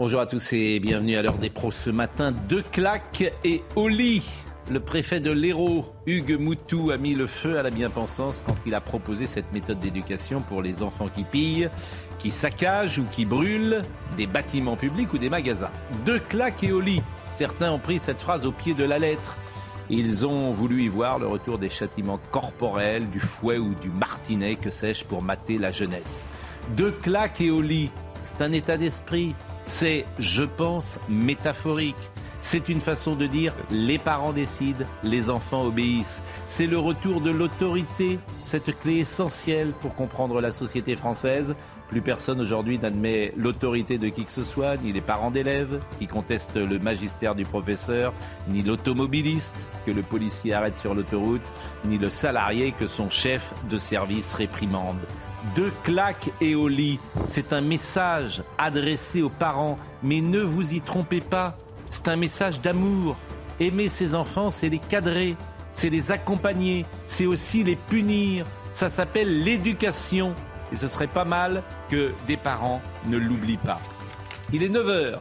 Bonjour à tous et bienvenue à l'heure des pros ce matin. Deux claques et au lit. Le préfet de l'Hérault, Hugues Moutou, a mis le feu à la bien-pensance quand il a proposé cette méthode d'éducation pour les enfants qui pillent, qui saccagent ou qui brûlent des bâtiments publics ou des magasins. Deux claques et au lit. Certains ont pris cette phrase au pied de la lettre. Ils ont voulu y voir le retour des châtiments corporels, du fouet ou du martinet, que sais-je, pour mater la jeunesse. Deux claques et au lit, c'est un état d'esprit. C'est, je pense, métaphorique. C'est une façon de dire les parents décident, les enfants obéissent. C'est le retour de l'autorité, cette clé essentielle pour comprendre la société française. Plus personne aujourd'hui n'admet l'autorité de qui que ce soit, ni les parents d'élèves qui contestent le magistère du professeur, ni l'automobiliste que le policier arrête sur l'autoroute, ni le salarié que son chef de service réprimande. Deux claques et au lit, c'est un message adressé aux parents, mais ne vous y trompez pas, c'est un message d'amour. Aimer ses enfants, c'est les cadrer, c'est les accompagner, c'est aussi les punir. Ça s'appelle l'éducation. Et ce serait pas mal que des parents ne l'oublient pas. Il est 9h.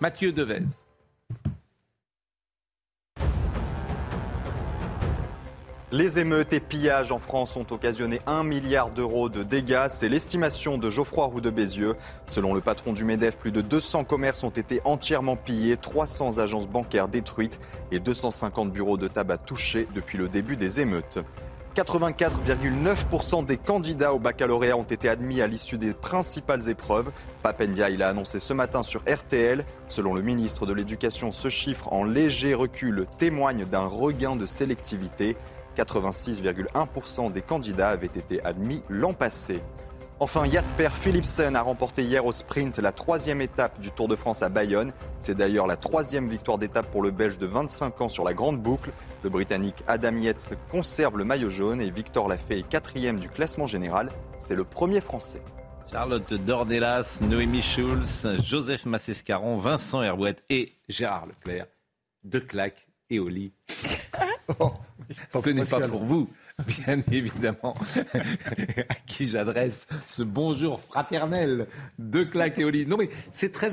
Mathieu Devez. Les émeutes et pillages en France ont occasionné 1 milliard d'euros de dégâts. C'est l'estimation de Geoffroy Roux de Bézieux. Selon le patron du MEDEF, plus de 200 commerces ont été entièrement pillés, 300 agences bancaires détruites et 250 bureaux de tabac touchés depuis le début des émeutes. 84,9% des candidats au baccalauréat ont été admis à l'issue des principales épreuves. Papendia, il a annoncé ce matin sur RTL. Selon le ministre de l'Éducation, ce chiffre en léger recul témoigne d'un regain de sélectivité. 86,1% des candidats avaient été admis l'an passé. Enfin, Jasper Philipsen a remporté hier au sprint la troisième étape du Tour de France à Bayonne. C'est d'ailleurs la troisième victoire d'étape pour le Belge de 25 ans sur la grande boucle. Le Britannique Adam Yates conserve le maillot jaune et Victor Lafay est quatrième du classement général. C'est le premier Français. Charlotte Dornelas, Noémie Schulz, Joseph Massescaron, Vincent Herbouette et Gérard Leclerc. Deux claques et au lit. Ce n'est pas pour vous, bien évidemment, à qui j'adresse ce bonjour fraternel de claques et lit. Non, mais c'est très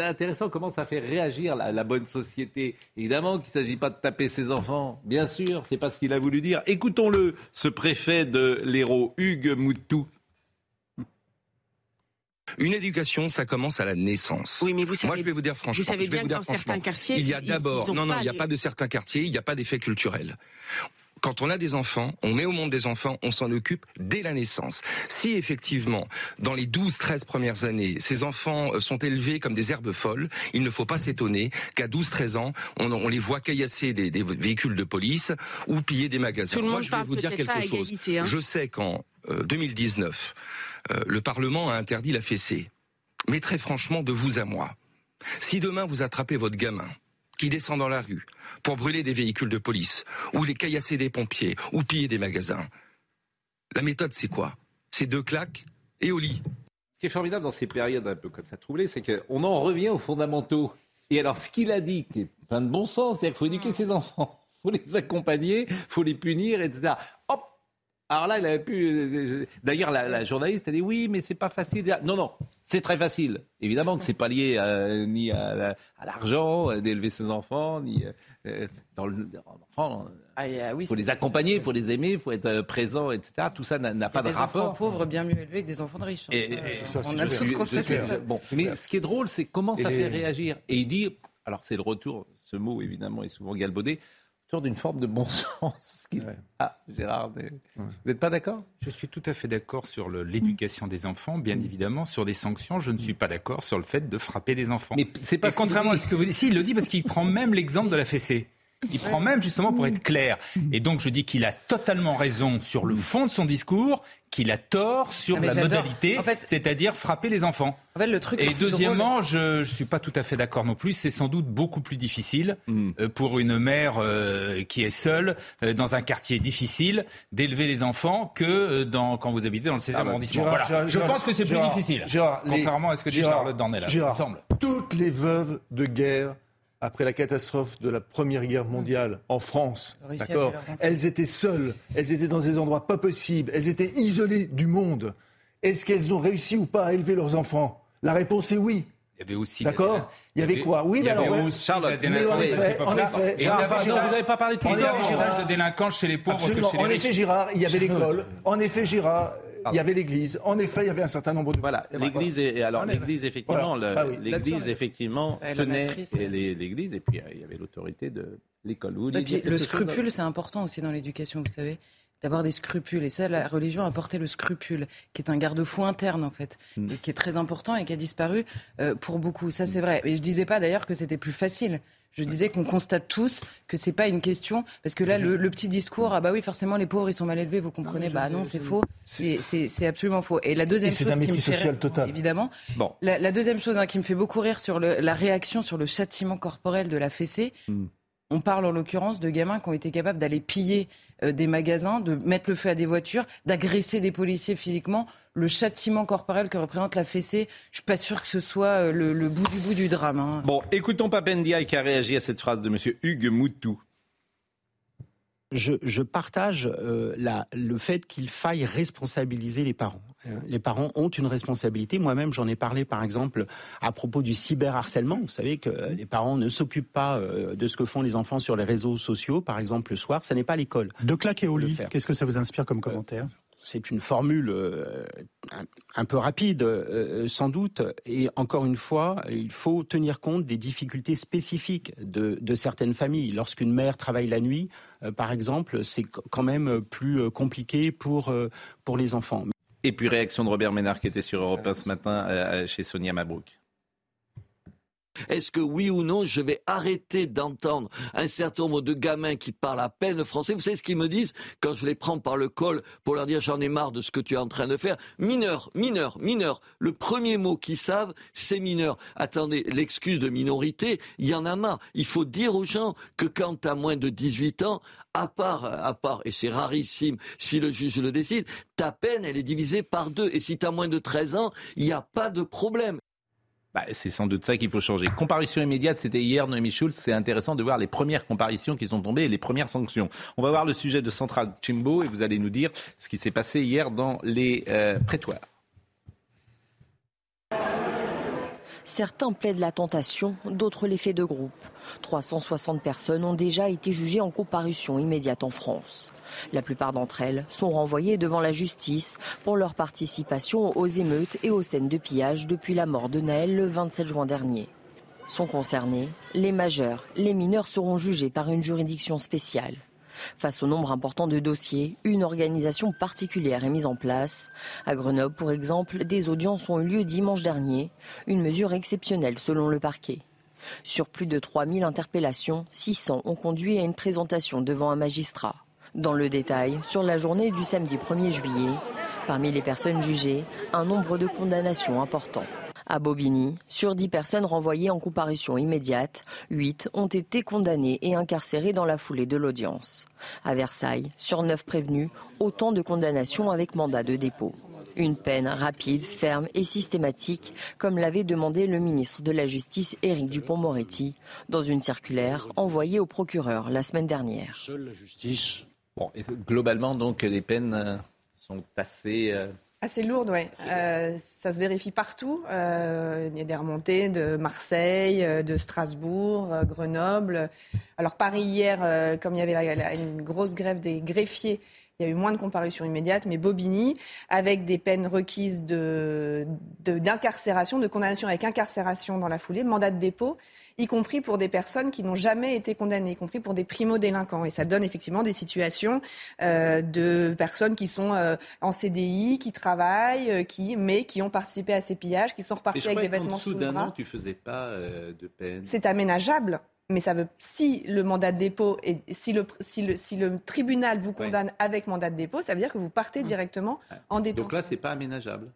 intéressant comment ça fait réagir la, la bonne société. Évidemment qu'il ne s'agit pas de taper ses enfants, bien sûr, c'est pas ce qu'il a voulu dire. Écoutons-le, ce préfet de l'Hérault, Hugues Moutou. Une éducation, ça commence à la naissance. Oui, mais vous savez, Moi, je vais vous dire franchement. vous savez je vais bien vous que dire dans certains quartiers, il y a d'abord, non, non, il n'y a les- pas de certains quartiers, il n'y a pas d'effet culturel. Quand on a des enfants, on met au monde des enfants, on s'en occupe dès la naissance. Si effectivement, dans les 12-13 premières années, ces enfants euh, sont élevés comme des herbes folles, il ne faut pas s'étonner qu'à 12-13 ans, on, on les voit caillasser des, des véhicules de police ou piller des magasins. Tout le Moi, monde je vais vous dire quelque chose. égalité, hein. Je sais qu'en euh, 2019, euh, le Parlement a interdit la fessée. Mais très franchement, de vous à moi, si demain vous attrapez votre gamin qui descend dans la rue pour brûler des véhicules de police, ou les caillasser des pompiers, ou piller des magasins, la méthode c'est quoi? C'est deux claques et au lit. Ce qui est formidable dans ces périodes un peu comme ça troublées, c'est qu'on en revient aux fondamentaux. Et alors, ce qu'il a dit, qui est plein de bon sens, c'est-à-dire qu'il faut éduquer ses enfants, il faut les accompagner, il faut les punir, etc. Hop alors là, il avait pu. euh, D'ailleurs, la, la journaliste a dit oui, mais c'est pas facile. Non, non, c'est très facile. Évidemment que c'est pas lié à- ni à, la- à l'argent euh, d'élever ses enfants, ni euh, dans le. Enfant, Ah, ah oui, il faut les accompagner, il faut les aimer, il faut être euh, présent, etc. Tout ça n'a n'a Il y pas a de des enfants rapport. pauvres bien mieux élevés que des enfants de riches. hein. Et- Ça, et- on a tous constaté ça. Bon, mais ce qui est drôle, c'est comment ça fait réagir. Et il dit, alors c'est le retour, ce mot évidemment est souvent galbaudé, d'une forme de bon sens. Ah, Gérard, vous n'êtes pas d'accord? Je suis tout à fait d'accord sur l'éducation des enfants, bien évidemment. Sur des sanctions, je ne suis pas d'accord sur le fait de frapper des enfants. Mais c'est pas Et ce qu'il contrairement à ce que vous dites, si, il le dit parce qu'il prend même l'exemple de la fessée. Il prend même justement pour être clair. Et donc je dis qu'il a totalement raison sur le fond de son discours, qu'il a tort sur Ah, la modalité, En fait- c'est-à-dire frapper les enfants. En fait, le truc Et deuxièmement, drôle- je ne suis pas tout à fait d'accord non plus. C'est sans doute beaucoup plus difficile Mm. euh, pour une mère euh, qui est seule euh, dans un quartier difficile d'élever les enfants que euh, dans, quand vous habitez dans le 16e Ah bah, arrondissement. Gérard, Voilà. Gérard, je Gérard, pense que c'est plus difficile. Gérard, les- contrairement à ce que dit Gérard, Charlotte semble. toutes les veuves de guerre après la catastrophe de la Première Guerre mondiale en France, d'accord, elles étaient seules, elles étaient dans des endroits pas possibles, elles étaient isolées du monde. Est-ce qu'elles ont réussi ou pas à élever leurs enfants? La réponse est oui. Il y avait aussi. D'accord? Il y avait quoi? Oui, il y mais avait alors, aussi Charlotte, la mais en délinquance à effet, en effet, Et avait vous n'avez pas parlé de En tout effet, le temps. Gérard, davantage de délinquance chez les pauvres Absolument. que chez En les effet, riches. Gérard, il y avait l'école. En effet, Gérard, il y avait l'église. En effet, il y avait un certain nombre de. Voilà, l'église et alors l'église effectivement, Voilà. le- Ah oui. l'église effectivement tenait et les- l'église et puis euh, il y avait l'autorité de l'école. Puis, le scrupule, c'est important aussi dans l'éducation, vous savez, d'avoir des scrupules. Et ça, la religion a porté le scrupule, qui est un garde-fou interne, en fait, Mm. et qui est très important et qui a disparu euh, pour beaucoup. Ça, c'est vrai. Et je disais pas d'ailleurs que c'était plus facile. Je disais qu'on constate tous que c'est pas une question, parce que là, le, le petit discours, ah bah oui, forcément, les pauvres, ils sont mal élevés, vous comprenez. Bah non, c'est faux. C'est absolument faux. Et la deuxième Et chose un qui me fait social rire- total. évidemment, Bon. la, la deuxième chose hein, qui me fait beaucoup rire sur le- la réaction sur le châtiment corporel de la fessée, Hmm. on parle en l'occurrence de gamins qui ont été capables d'aller piller euh, des magasins, de mettre le feu à des voitures, d'agresser des policiers physiquement. Le châtiment corporel que représente la fessée, je suis pas sûr que ce soit euh, le, le bout du bout du drame. hein. Bon, écoutons Papendia qui a réagi à cette phrase de Monsieur Hugues Moutou. Je, je partage euh, la, le fait qu'il faille responsabiliser les parents. Euh, Les parents ont une responsabilité. Moi-même, j'en ai parlé, par exemple, à propos du cyberharcèlement. Vous savez que euh, les parents ne s'occupent pas euh, de ce que font les enfants sur les réseaux sociaux, par exemple, le soir. Ça n'est pas l'école. De claquer au lit, qu'est-ce que ça vous inspire comme commentaire? C'est une formule euh, un, peu rapide, euh, sans doute. Et encore une fois, il faut tenir compte des difficultés spécifiques de, certaines familles. Lorsqu'une mère travaille la nuit, euh, par exemple, c'est qu- quand même plus euh, compliqué pour, euh, pour les enfants. Et puis réaction de Robert Ménard qui était sur Europe 1 ce matin euh, chez Sonia Mabrouk. Est-ce que oui ou non, je vais arrêter d'entendre un certain nombre de gamins qui parlent à peine français? Vous savez ce qu'ils me disent? Quand je les prends par le col pour leur dire j'en ai marre de ce que tu es en train de faire Mineur, mineur, mineur. Le premier mot qu'ils savent, c'est mineur. Attendez, l'excuse de minorité, il y en a marre. Il faut dire aux gens que quand tu as moins de 18 ans, à part, à part, et c'est rarissime si le juge le décide, ta peine, elle est divisée par deux. Et si tu as moins de 13 ans, il n'y a pas de problème. Bah, c'est sans doute ça qu'il faut changer. Comparution immédiate, c'était hier, Noémie Schulz. C'est intéressant de voir les premières comparitions qui sont tombées et les premières sanctions. On va voir le sujet de Central Chimbo et vous allez nous dire ce qui s'est passé hier dans les euh, prétoires. Certains plaident la tentation, d'autres l'effet de groupe. 360 personnes ont déjà été jugées en comparution immédiate en France. La plupart d'entre elles sont renvoyées devant la justice pour leur participation aux émeutes et aux scènes de pillage depuis la mort de Naël le 27 juin dernier. Sont concernés les majeurs, les mineurs seront jugés par une juridiction spéciale. Face au nombre important de dossiers, une organisation particulière est mise en place. À Grenoble, pour exemple, des audiences ont eu lieu dimanche dernier, une mesure exceptionnelle selon le parquet. Sur plus de 3000 interpellations, 600 ont conduit à une présentation devant un magistrat. Dans le détail, sur la journée du samedi 1er juillet, parmi les personnes jugées, un nombre de condamnations important. À Bobigny, sur 10 personnes renvoyées en comparution immédiate, 8 ont été condamnées et incarcérées dans la foulée de l'audience. À Versailles, sur 9 prévenus, autant de condamnations avec mandat de dépôt. Une peine rapide, ferme et systématique, comme l'avait demandé le ministre de la Justice Éric Dupont-Moretti dans une circulaire envoyée au procureur la semaine dernière. Bon, et globalement, donc, les peines euh, sont assez. euh, Assez lourde, oui. ça se vérifie partout. Euh, il y a des remontées de Marseille, euh, de Strasbourg, euh, Grenoble. Alors Paris hier, euh, comme il y avait la- la- une grosse grève des greffiers, il y a eu moins de comparutions immédiates, mais Bobigny, avec des peines requises de, de- d'incarcération, de, condamnation avec incarcération dans la foulée, mandat de dépôt, y compris pour des personnes qui n'ont jamais été condamnées, y compris pour des primo-délinquants. Et ça donne effectivement des situations euh, de personnes qui sont euh, en CDI, qui travaillent, euh, qui, mais qui ont participé à ces pillages, qui sont repartis avec des vêtements sous le bras. tu faisais pas de peine. C'est aménageable. Mais ça veut, si le mandat de dépôt et si le, si le, si le tribunal vous condamne avec mandat de dépôt, ça veut dire que vous partez directement en détention. Donc là, c'est pas aménageable.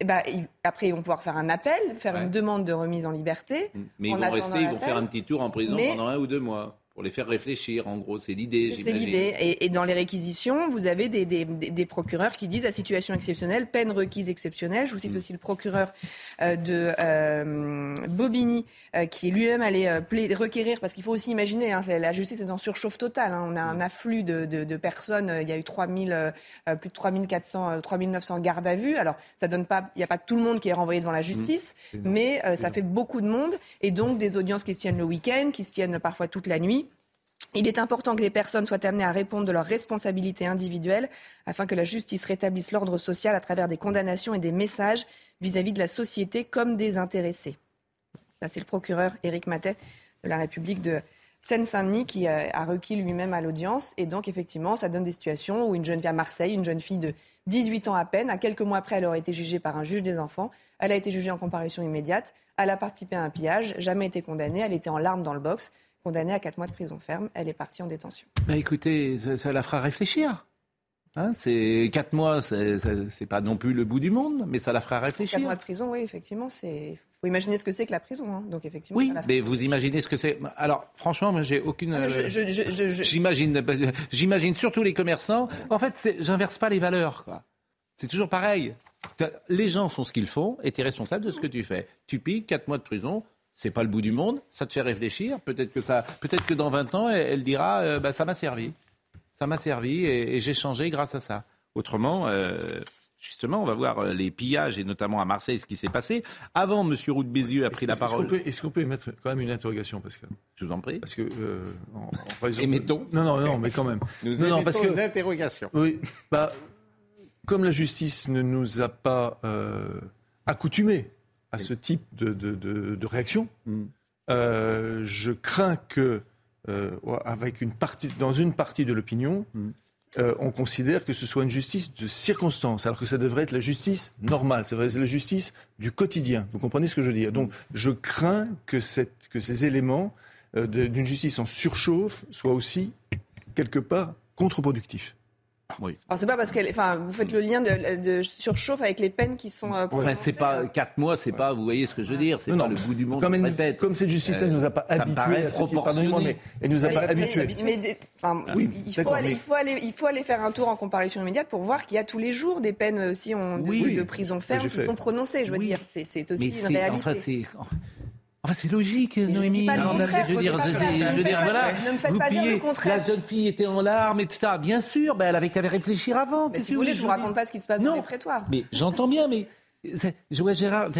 Eh ben, il- après, ils vont pouvoir faire un appel, faire Ouais. une demande de remise en liberté. Mais ils vont rester, ils vont faire un petit tour en prison Mais- pendant un ou deux mois pour les faire réfléchir. En gros, c'est l'idée. C'est l'idée. Et, et dans les réquisitions, vous avez des, des- des- procureurs qui disent à situation exceptionnelle, peine requise exceptionnelle. Je vous Mm. cite aussi le procureur euh, de euh, Bobigny, euh, qui est lui-même allé euh, requérir, parce qu'il faut aussi imaginer, hein, la justice est en surchauffe totale. hein. On a un Mm. afflux de, de- de personnes. Il y a eu 3000, euh, euh, plus de 3400, euh, 3900 gardes à vue. Alors, ça donne pas, il n'y a pas tout le monde qui est renvoyé devant la justice, Mm. mais euh, ça fait beaucoup de monde. Et donc, des audiences qui se tiennent le week-end, qui se tiennent parfois toute la nuit. Il est important que les personnes soient amenées à répondre de leurs responsabilités individuelles afin que la justice rétablisse l'ordre social à travers des condamnations et des messages vis-à-vis de la société comme des intéressés. C'est le procureur Éric Matet de la République de Seine-Saint-Denis qui euh, a requis lui-même à l'audience. Et donc, effectivement, ça donne des situations où une jeune fille à Marseille, une jeune fille de 18 ans à peine, à quelques mois après, elle aurait été jugée par un juge des enfants. Elle a été jugée en comparution immédiate. Elle a participé à un pillage, jamais été condamnée. Elle était en larmes dans le box, condamnée à 4 mois de prison ferme. Elle est partie en détention. Bah écoutez, ça, ça la fera réfléchir. Hein, c'est quatre mois, c'est pas non plus le bout du monde, mais ça la fera 4 réfléchir. mois de prison, oui, effectivement, c'est. faut imaginer ce que c'est que la prison. hein. Donc, effectivement, Oui, mais vous imaginez ce que c'est. Alors, franchement, moi, j'ai aucune. Ah, je- euh, je- je- J'imagine, j'imagine surtout les commerçants. En fait, j'inverse pas les valeurs. quoi. C'est toujours pareil. Les gens font ce qu'ils font et tu es responsable de ce que tu fais. Tu piques 4 mois de prison, c'est pas le bout du monde, ça te fait réfléchir. Peut-être que, ça, peut-être que dans 20 ans, elle, elle dira euh, bah, ça m'a servi. Ça m'a servi et, et j'ai changé grâce à ça. Autrement, euh, justement, on va voir euh, les pillages et notamment à Marseille ce qui s'est passé. Avant, M. Roux de Bézieux a pris la Est-ce qu'on parole. peut- Est-ce qu'on peut émettre quand même une interrogation, Pascal? Je vous en prie. Parce que. euh, en- en raison de- Émettons. Non, non, non, mais quand même. Nous non, non, parce que. une interrogation. Oui, bah, comme la justice ne nous a pas euh, accoutumés à ce type de, de- de- de réaction, Mm. euh, je crains que, euh, avec une partie, dans une partie de l'opinion, Mm. euh, on considère que ce soit une justice de circonstance, alors que ça devrait être la justice normale, ça devrait être la justice du quotidien. Vous comprenez ce que je veux dire? Donc, je crains que, cette, que ces éléments d'une justice en surchauffe soient aussi, quelque part, contre-productifs. Oui. Alors, c'est pas parce qu'elle. Enfin, vous faites le lien de, de surchauffe avec les peines qui sont. euh, Enfin, c'est pas hein. quatre mois, c'est pas, vous voyez ce que je veux dire, c'est Non, pas non. le bout du monde. Comme, elle- répète. comme cette justice-là Euh, ne nous a pas me habitués à ce type, proportionné. pardonnez-moi, mais elle nous a Mais- pas habitués. mais enfin, Oui, il, faut aller, mais- il, faut aller, il, faut aller, faire un tour en comparution immédiate pour voir qu'il y a tous les jours des peines aussi en- de, Oui. de prison ferme qui sont prononcées. Je veux Oui. dire, c'est aussi Mais une c'est, réalité. Enfin, c'est, logique, je Noémie. dis pas le Non, contraire, je veux dire, je, je ne veux dire, voilà. ne me faites vous pas dire le contraire. La jeune fille était en larmes, etc. Bien sûr, ben, elle avait qu'à réfléchir avant. Mais si vous voulez, que je vous vous raconte pas ce qui se passe dans Non. les prétoires. Mais j'entends bien, mais je vois Gérard.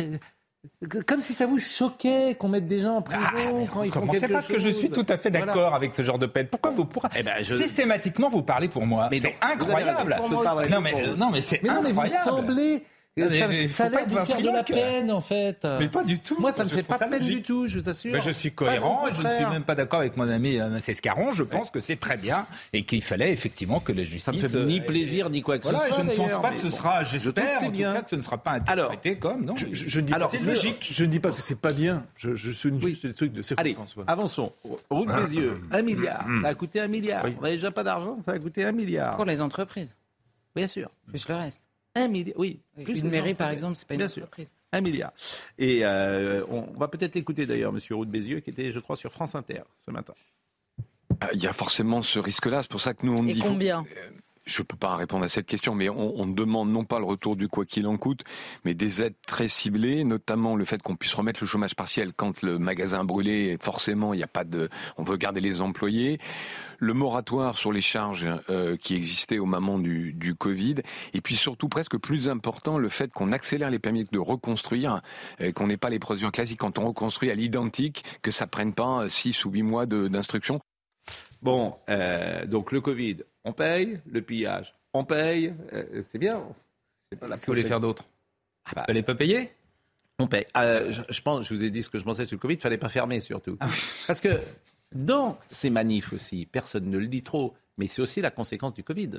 Comme si ça vous choquait qu'on mette des gens en prison quand ils font quelque parce que je suis tout à fait d'accord Voilà. avec ce genre de peine. Pourquoi vous pourrez Eh ben, je- systématiquement vous parlez pour moi Mais C'est incroyable. Pour moi. Non mais non mais c'est non, mais vous incroyable. semblez. Mais ça faut ça a pas l'air être de vous faire de la peine, en fait. Mais pas du tout. Moi, ça me fait pas de peine logique. du tout, je vous assure. Mais je suis cohérent je ne suis même pas d'accord avec mon ami euh, Sescaron. Je pense que c'est très bien et qu'il fallait effectivement que la justice. Ça me fait euh, ni plaisir ni quoi que Voilà, ce soit. je ne pense pas mais que ce bon. sera, j'espère, tout bien. cas, que ce ne sera pas interprété comme non. Je, je- je ne dis Alors, pas, logique. Je ne dis pas que c'est pas bien. Je, je souligne Oui. juste des trucs de Allez, circonstance. voilà. avançons. Route des yeux, un milliard. Ça a coûté un milliard. On n'avait déjà pas d'argent, ça a coûté un milliard. Pour les entreprises, Bien sûr. plus le reste. Un milliard, oui. Oui, Plus Une mairie, par exemple, c'est pas une Bien sûr. entreprise. Un milliard. Et euh, on va peut-être l'écouter d'ailleurs, Monsieur Roux de Bézieux, qui était, je crois, sur France Inter ce matin. Ah, Il y a forcément ce risque-là. C'est pour ça que nous, on Et dit. faut- combien? Je ne peux pas répondre à cette question, mais on, on demande non pas le retour du quoi qu'il en coûte, mais des aides très ciblées, notamment le fait qu'on puisse remettre le chômage partiel quand le magasin brûlé, forcément, il n'y a pas de, on veut garder les employés, le moratoire sur les charges euh, qui existait au moment du, du Covid, et puis surtout presque plus important, le fait qu'on accélère les permis de reconstruire, euh, qu'on n'ait pas les procédures classiques. Quand on reconstruit à l'identique, que ça prenne pas six ou huit mois de- d'instruction. Bon, euh, donc le Covid, on paye. Le pillage, on paye. Euh, c'est bien. Qu'est-ce que vous voulez faire d'autre Ah bah, Vous n'allez pas payer? On paye. Euh, je, je pense, je vous ai dit ce que je pensais sur le Covid, il fallait pas fermer surtout. Parce que dans ces manifs aussi, personne ne le dit trop, mais c'est aussi la conséquence du Covid.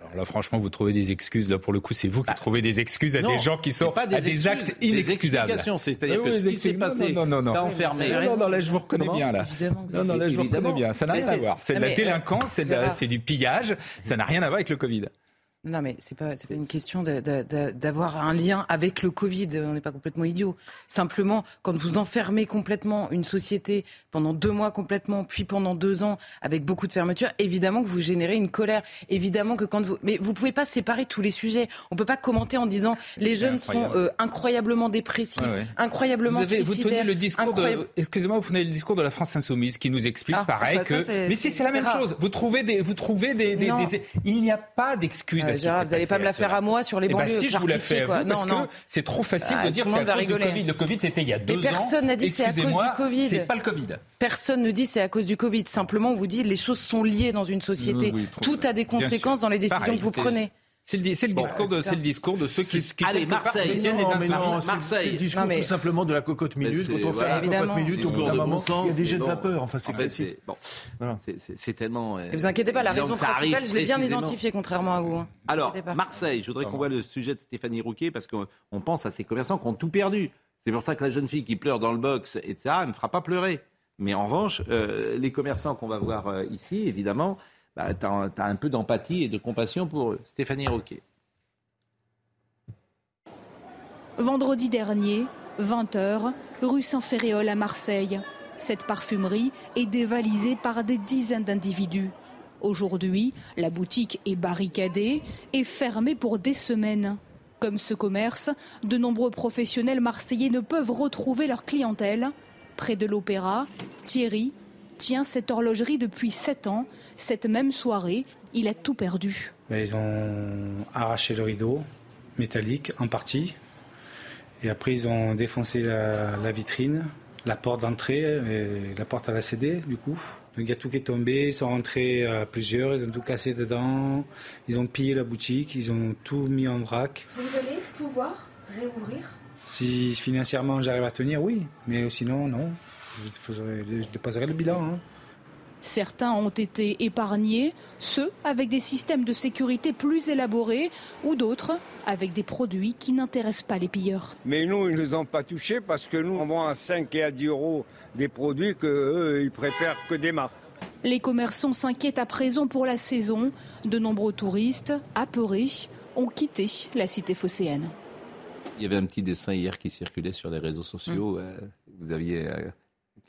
Alors là, franchement, vous trouvez des excuses. Là, pour le coup, c'est vous qui Bah, trouvez des excuses à non, des gens qui sont pas des à des excuses, actes inexcusables. c'est-à-dire Ah que ce qui s'est passé, non, non, non, t'as non. enfermé. Non, non, non, là, je vous reconnais Comment bien, là. Non, non, là, je vous reconnais bien. Ça n'a Mais rien à c'est- voir. C'est de la euh, délinquance, c'est du pillage. Ça n'a rien à voir avec le Covid. Non, mais c'est pas, pas une question d'avoir un lien avec le Covid. On n'est pas complètement idiot. Simplement, quand vous enfermez complètement une société pendant deux mois complètement, puis pendant deux ans avec beaucoup de fermetures, évidemment que vous générez une colère. Évidemment que quand vous, mais vous pouvez pas séparer tous les sujets. On peut pas commenter en disant les jeunes sont euh, incroyablement dépressifs, ouais. incroyablement Vous, avez, vous suicidaires. tenez le discours incroyable- de, excusez-moi, vous tenez le discours de la France insoumise qui nous explique Ah, pareil bah ça, que, mais si c'est la même rare. chose. Vous trouvez des, vous trouvez des, des- Non. des- il n'y a pas d'excuse. Euh, vous n'allez pas me la faire à moi sur les Eh ben banlieues. si, je vous la fais à vous parce Non, non. que c'est trop facile Ah, de dire tout le c'est monde à va cause du rigoler. Covid. Le Covid, c'était il y a deux ans. personne n'a dit c'est à cause du Covid. C'est pas le Covid. Personne ne dit c'est à cause du Covid. Simplement, on vous dit les choses sont liées dans une société. Oui, oui, trop Tout bien. a des conséquences dans les décisions Pareil, que vous prenez. C'est le, discours de, c'est le discours de ceux qui, qui Allez, part, Marseille. soutiennent les Non, mais non, insoumis. c'est- le discours Non, mais- tout simplement de la cocotte minute. Quand on fait voilà. la cocotte minute, au bout d'un bon moment, sens, il y a des jets de vapeur. Enfin, c'est En classique. bon, Voilà. c'est- tellement. euh, Et vous inquiétez pas, la raison principale, je l'ai bien identifiée, contrairement à vous. hein. Alors. Marseille, je voudrais qu'on voit le sujet de Stéphanie Rouquet parce qu'on on pense à ces commerçants qui ont tout perdu. C'est pour ça que la jeune fille qui pleure dans le box, etc., ne me fera pas pleurer. Mais en revanche, euh, les commerçants qu'on va voir euh, ici, évidemment, bah, tu as, un peu d'empathie et de compassion pour. Stéphanie Rouquet. Vendredi dernier, 20h, rue Saint-Ferréol à Marseille. Cette parfumerie est dévalisée par des dizaines d'individus. Aujourd'hui, la boutique est barricadée et fermée pour des semaines. Comme ce commerce, de nombreux professionnels marseillais ne peuvent retrouver leur clientèle. Près de l'opéra, Thierry tient cette horlogerie depuis 7 ans. Cette même soirée, il a tout perdu. Ben, ils ont arraché le rideau métallique en partie. Et après, ils ont défoncé la, la vitrine, la porte d'entrée, et la porte à la CD, du coup. Donc il y a tout qui est tombé, ils sont rentrés à plusieurs, ils ont tout cassé dedans, ils ont pillé la boutique, ils ont tout mis en vrac. Vous allez pouvoir réouvrir? Si financièrement j'arrive à tenir, oui, mais sinon, non. Je, faisais- je déposerai le bilan. hein. Certains ont été épargnés, ceux avec des systèmes de sécurité plus élaborés ou d'autres avec des produits qui n'intéressent pas les pilleurs. Mais nous, ils ne nous ont pas touchés parce que nous, on vend à 5 et à 10 euros des produits que eux, ils préfèrent que des marques. Les commerçants s'inquiètent à présent pour la saison. De nombreux touristes, apeurés, ont quitté la cité phocéenne. Il y avait un petit dessin hier qui circulait sur les réseaux sociaux. Mm. euh, vous aviez euh,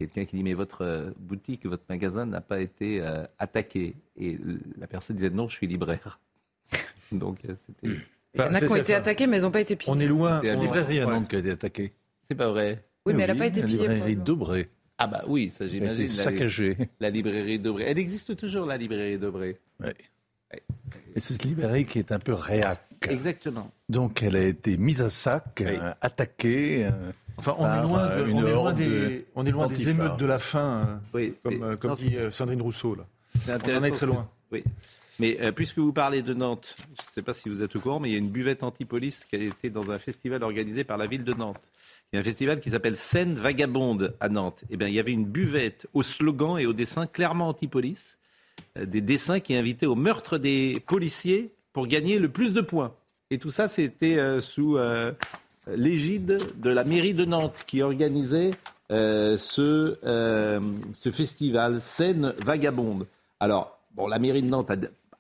quelqu'un qui dit Mais votre euh, boutique, votre magasin n'a pas été euh, attaqué. Et la personne disait Non, je suis libraire. Donc euh, c'était. Il y en a qui ont été attaqués, mais ils n'ont pas été pillés. On est loin. On- librairie à. Nantes qui a été attaquée. C'est pas vrai. Oui, mais elle n'a pas été la pillée. librairie probablement. Dobré. Ah bah oui, ça Elle a j'imagine. été la- saccagée. La librairie Dobré. Elle existe toujours, la librairie Dobré. Ouais. Et c'est cette librairie qui est un peu réac. Exactement. Donc elle a été mise à sac, euh, attaquée. euh, Enfin, on est loin, de- une on est loin horde des, de- on est loin des d'antifa. émeutes de la faim, euh, Oui, comme, mais- euh, comme non, dit euh, Sandrine Rousseau. Là. On en est très loin. Oui. Mais euh, puisque vous parlez de Nantes, je ne sais pas si vous êtes au courant, mais il y a une buvette anti-police qui a été dans un festival organisé par la ville de Nantes. Il y a un festival qui s'appelle Scène Vagabonde à Nantes. Eh bien, il y avait une buvette au slogan et au dessin clairement anti-police. Euh, Des dessins qui invitaient au meurtre des policiers pour gagner le plus de points. Et tout ça, c'était euh, sous euh, l'égide de la mairie de Nantes qui organisait euh, ce, euh, ce festival Scène Vagabonde. Alors, bon, la mairie de Nantes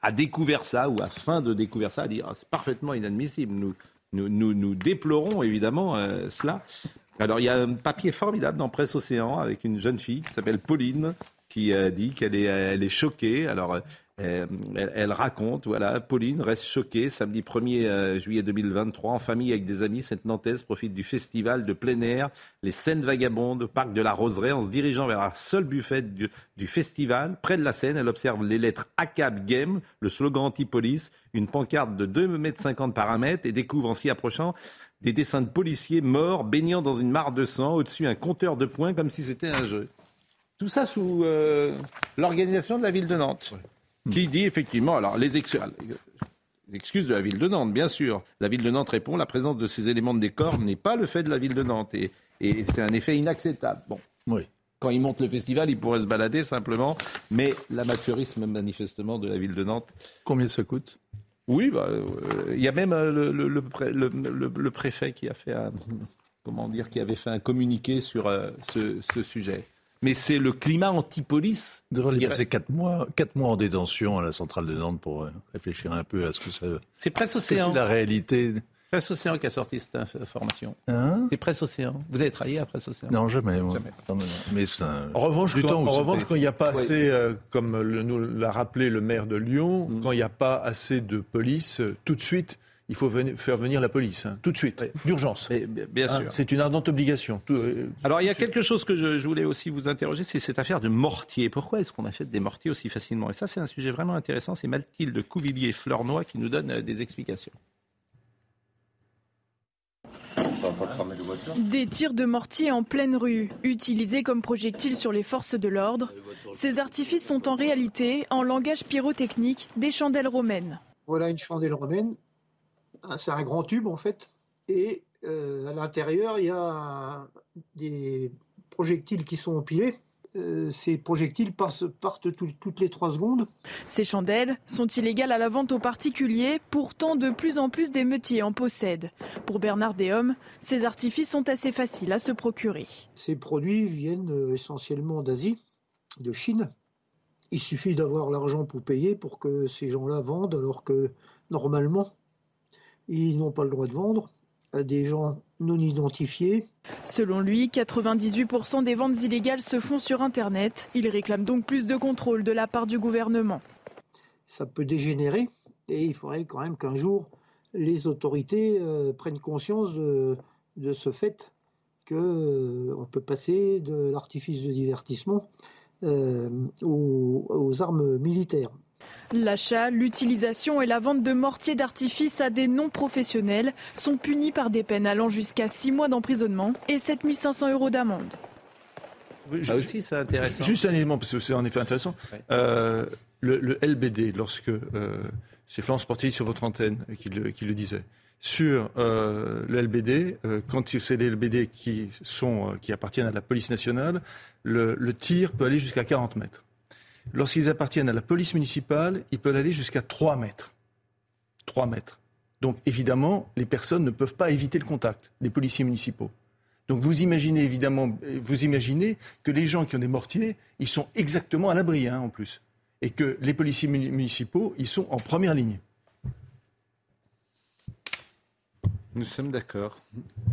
a, découvert ça, ou a fin de découvrir ça, a dit Ah, c'est parfaitement inadmissible. Nous, nous, nous, déplorons évidemment euh, cela. Alors, il y a un papier formidable dans Presse Océan avec une jeune fille qui s'appelle Pauline, qui dit qu'elle est, elle est choquée. Alors, elle, elle raconte, voilà, Pauline reste choquée. Samedi 1er euh, juillet 2023, en famille avec des amis, cette Nantaise profite du festival de plein air, les scènes vagabondes parc de la Roseraie, en se dirigeant vers la seule buffette du, festival. Près de la scène, elle observe les lettres ACAB Game, le slogan anti-police, une pancarte de 2,50 m par 1 mètre et découvre en s'y approchant des dessins de policiers morts baignant dans une mare de sang, au-dessus un compteur de points comme si c'était un jeu. Tout ça sous euh, l'organisation de la ville de Nantes, qui dit effectivement, alors les, ex- les excuses de la ville de Nantes, bien sûr. La ville de Nantes répond, la présence de ces éléments de décor n'est pas le fait de la ville de Nantes, et, et c'est un effet inacceptable. Bon. Oui. quand il monte le festival, il pourrait se balader simplement. Mais l'amateurisme, manifestement, de la ville de Nantes. Combien ça coûte? Oui, bah, euh, il y a même euh, le, le- le pré- le- le- le préfet qui a fait un, comment dire, qui avait fait un communiqué sur euh, ce, ce sujet. Mais c'est le climat anti-police. Il passer 4 mois, quatre mois en détention à la centrale de Nantes pour euh, réfléchir un peu à ce que ça. C'est Presse ce que Océan. C'est la réalité. Presse Océan qui a sorti cette inf- information. Hein c'est Presse Océan. Vous avez travaillé à Presse Océan Non, jamais. moi. Non, non, non. Mais un. En revanche, du quand, temps où en ça revanche, fait- quand il n'y a pas Ouais. assez, euh, comme le- nous l'a rappelé le maire de Lyon, Mm. quand il n'y a pas assez de police, euh, tout de suite, il faut venir- faire venir la police, hein, tout de suite, d'urgence. bien Hein, sûr. C'est une ardente obligation. Tout, euh, Alors il y a quelque chose que je, je voulais aussi vous interroger, c'est cette affaire de mortier. Pourquoi est-ce qu'on achète des mortiers aussi facilement? Et ça, c'est un sujet vraiment intéressant. C'est Mathilde Couvillier-Fleurnoy qui nous donne euh, des explications. Des tirs de mortier en pleine rue, utilisés comme projectiles sur les forces de l'ordre. Ces artifices sont en réalité, en langage pyrotechnique, des chandelles romaines. Voilà une chandelle romaine. C'est un grand tube en fait. Et euh, à l'intérieur, il y a des projectiles qui sont empilés. Euh, ces projectiles passent- partent tout- toutes les trois secondes. Ces chandelles sont illégales à la vente aux particuliers, pourtant de plus en plus d'émeutiers en possèdent. Pour Bernard Déhomme, ces artifices sont assez faciles à se procurer. Ces produits viennent euh, essentiellement d'Asie, de Chine. Il suffit d'avoir l'argent pour payer pour que ces gens-là vendent, alors que normalement, ils n'ont pas le droit de vendre à des gens non identifiés. Selon lui, 98% des ventes illégales se font sur Internet. Il réclame donc plus de contrôle de la part du gouvernement. ça peut dégénérer et il faudrait quand même qu'un jour les autorités euh, prennent conscience de, de ce fait qu'on peut passer de l'artifice de divertissement euh, aux, aux armes militaires. L'achat, l'utilisation et la vente de mortiers d'artifice à des non-professionnels sont punis par des peines allant jusqu'à 6 mois d'emprisonnement et 7500 euros d'amende. Ça aussi, c'est intéressant. Juste un élément, parce que c'est en effet intéressant. Euh, le, le LBD, lorsque euh, c'est Florence Portier sur votre antenne qui le, qui le disait, sur euh, le LBD, euh, quand c'est les LBD qui, sont, euh, qui appartiennent à la police nationale, le, le tir peut aller jusqu'à 40 mètres. Lorsqu'ils appartiennent à la police municipale, ils peuvent aller jusqu'à 3 mètres. 3 mètres. Donc évidemment, les personnes ne peuvent pas éviter le contact, les policiers municipaux. Donc vous imaginez évidemment, vous imaginez que les gens qui ont des mortiers, ils sont exactement à l'abri hein, en plus, et que les policiers muni- municipaux, ils sont en première ligne. Nous sommes d'accord.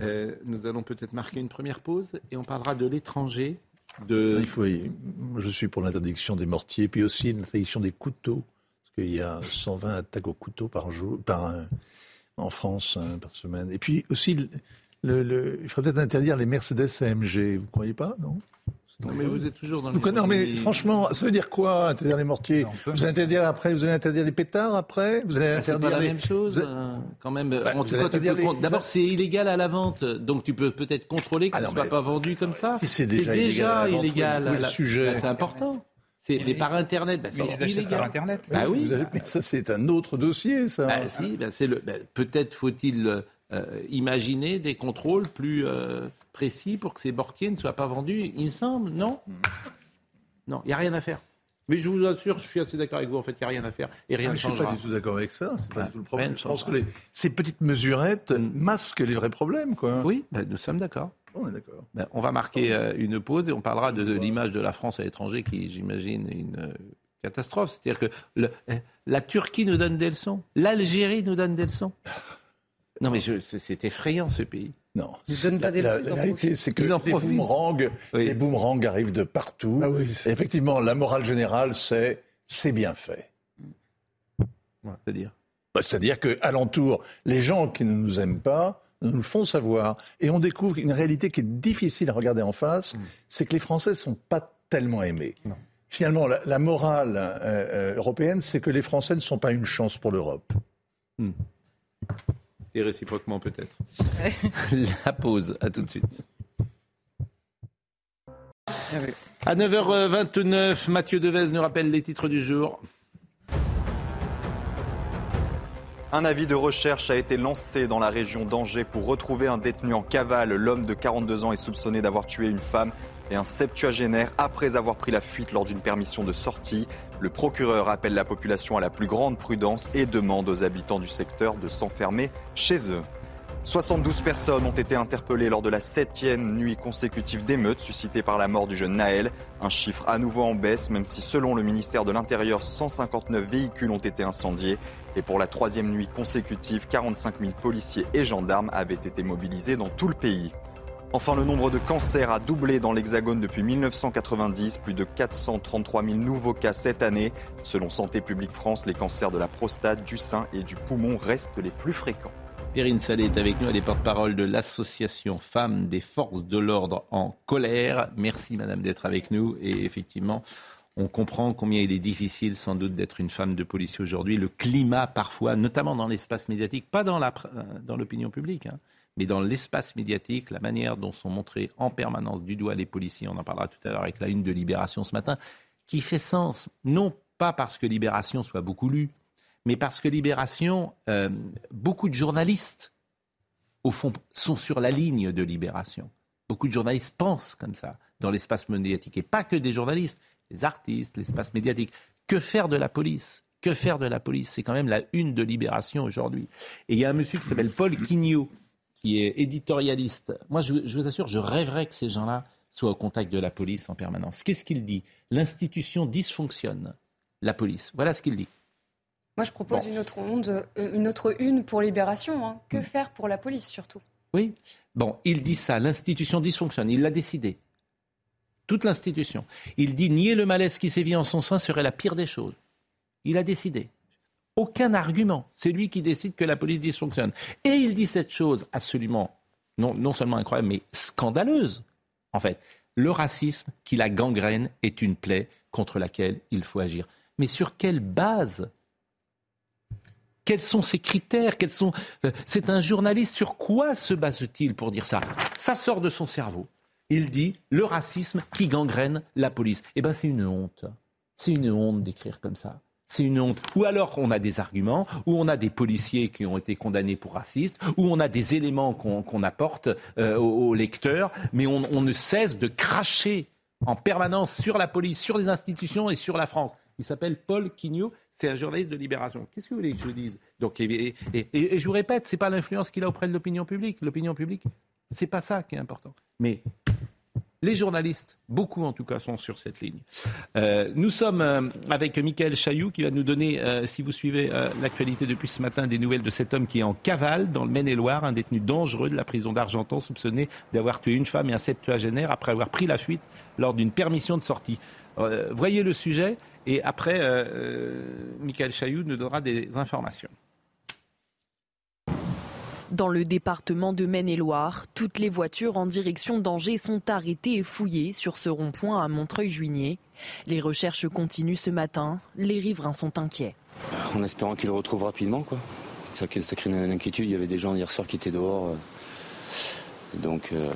Euh, nous allons peut-être marquer une première pause et on parlera de l'étranger. Il faut, je suis pour l'interdiction des mortiers, puis aussi l'interdiction des couteaux, parce qu'il y a 120 attaques au couteau par jour, par en France hein, par semaine. Et puis aussi, le, le- il faudrait peut-être interdire les Mercedes AMG. Vous croyez pas, non? Non, mais vous êtes toujours dans les- connaissez- non, mais franchement, ça veut dire quoi interdire les mortiers Vous allez interdire après, vous allez interdire les pétards après Vous allez Ah, c'est interdire pas la les- même chose, vous euh, quand même. Bah, En tout cas, peux les- con- D'abord, c'est illégal à la vente, donc tu peux peut-être contrôler que Ah ce non, soit mais- pas vendu comme ça. Si c'est déjà illégal à la illégal. le à sujet Bah, c'est important. C'est mais par internet, bah, Mais c'est ils achètent illégal. par Internet. Bah oui. Vous avez- mais ça, c'est un autre dossier, ça. Bah, si, bah, c'est le. peut-être faut-il euh, imaginer des contrôles plus euh, précis pour que ces mortiers ne soient pas vendus. Il me semble, non Non, il n'y a rien à faire. Mais je vous assure, je suis assez d'accord avec vous. En fait, il n'y a rien à faire et rien Ah, ne mais je suis changera. pas du tout d'accord avec ça. C'est pas Ah, du tout le rien problème. ne Je pense que changera. les- ces petites mesurettes masquent les vrais problèmes, quoi. Oui, bah, nous sommes d'accord. On est d'accord. Ben, on va marquer euh, une pause et on parlera de, de l'image de la France à l'étranger qui, j'imagine, est une euh, catastrophe. C'est-à-dire que le- euh, la Turquie nous donne des leçons, l'Algérie nous donne des leçons. Non mais je- c'est c'est effrayant ce pays. Non. Ils donnent pas des la, la vérité, c'est que les boomerangs, Oui. les boomerangs arrivent de partout. Ah oui, Et effectivement, la morale générale, c'est c'est bien fait. C'est-à-dire Bah, C'est-à-dire qu'à l'entour, les gens qui ne nous aiment pas nous le font savoir. Et on découvre une réalité qui est difficile à regarder en face, c'est que les Français ne sont pas tellement aimés. Finalement, la, la morale euh, euh, européenne, c'est que les Français ne sont pas une chance pour l'Europe. Et réciproquement peut-être. la pause, à tout de suite. À 9h29, Mathieu Devez nous rappelle les titres du jour. Un avis de recherche a été lancé dans la région d'Angers pour retrouver un détenu en cavale. L'homme de 42 ans est soupçonné d'avoir tué une femme et un septuagénaire après avoir pris la fuite lors d'une permission de sortie. Le procureur appelle la population à la plus grande prudence et demande aux habitants du secteur de s'enfermer chez eux. 72 personnes ont été interpellées lors de la septième nuit consécutive d'émeutes suscitée par la mort du jeune Naël. Un chiffre à nouveau en baisse, même si selon le ministère de l'Intérieur, 159 véhicules ont été incendiés. Et pour la troisième nuit consécutive, 45 000 policiers et gendarmes avaient été mobilisés dans tout le pays. Enfin, le nombre de cancers a doublé dans l'Hexagone depuis 1990, plus de 433 000 nouveaux cas cette année. Selon Santé publique France, les cancers de la prostate, du sein et du poumon restent les plus fréquents. Perrine Salé est avec nous, elle est porte-parole de l'association Femmes des forces de l'ordre en colère. Merci madame d'être avec nous et effectivement, on comprend combien il est difficile sans doute d'être une femme de policier aujourd'hui. Le climat parfois, notamment dans l'espace médiatique, pas dans dans l'opinion publique, hein, mais dans l'espace médiatique, la manière dont sont montrés en permanence du doigt les policiers, on en parlera tout à l'heure avec la une de Libération ce matin, qui fait sens, non pas parce que Libération soit beaucoup lue, mais parce que Libération, euh, beaucoup de journalistes, au fond, sont sur la ligne de Libération. Beaucoup de journalistes pensent comme ça dans l'espace médiatique, et pas que des journalistes, les artistes, l'espace médiatique. Que faire de la police? Que faire de la police? C'est quand même la une de Libération aujourd'hui. Et il y a un monsieur qui s'appelle Paul Quignot, qui est éditorialiste. Moi, je, je vous assure, je rêverais que ces gens-là soient au contact de la police en permanence. Qu'est-ce qu'il dit? L'institution dysfonctionne, la police. Voilà ce qu'il dit. Moi, je propose une autre onde, euh, une autre une pour Libération. Hein. Que faire pour la police, surtout? Oui. Bon, il dit ça. L'institution dysfonctionne. Il l'a décidé. Toute l'institution. Il dit nier le malaise qui sévit en son sein serait la pire des choses. Il a décidé. Aucun argument. C'est lui qui décide que la police dysfonctionne. Et il dit cette chose absolument, non, non seulement incroyable, mais scandaleuse. En fait, le racisme qui la gangrène est une plaie contre laquelle il faut agir. Mais sur quelle base? Quels sont ses critères? Quels sont euh, C'est un journaliste. Sur quoi se base-t-il pour dire ça? Ça sort de son cerveau. Il dit le racisme qui gangrène la police. Eh bien, c'est une honte. C'est une honte d'écrire comme ça. C'est une honte. Ou alors on a des arguments, ou on a des policiers qui ont été condamnés pour racistes, ou on a des éléments qu'on apporte euh, aux, lecteurs, mais on, ne cesse de cracher en permanence sur la police, sur les institutions et sur la France. Il s'appelle Paul Quignot, c'est un journaliste de Libération. Qu'est-ce que vous voulez que je dise? Donc, et, je vous répète, c'est pas l'influence qu'il a auprès de l'opinion publique. L'opinion publique, c'est pas ça qui est important. Mais les journalistes, beaucoup en tout cas, sont sur cette ligne. Euh, nous sommes euh, avec Michael Chailloux qui va nous donner, euh, si vous suivez l'actualité depuis ce matin, des nouvelles de cet homme qui est en cavale dans le Maine-et-Loire, un détenu dangereux de la prison d'Argentan, soupçonné d'avoir tué une femme et un septuagénaire après avoir pris la fuite lors d'une permission de sortie. voyez le sujet et après, Michael Chailloux nous donnera des informations. Dans le département de Maine-et-Loire, toutes les voitures en direction d'Angers sont arrêtées et fouillées sur ce rond-point à Montreuil-Juigné. Les recherches continuent ce matin. Les riverains sont inquiets. En espérant qu'ils le retrouvent rapidement, quoi. Ça, crée une inquiétude. Il y avait des gens hier soir qui étaient dehors. Euh, donc, euh,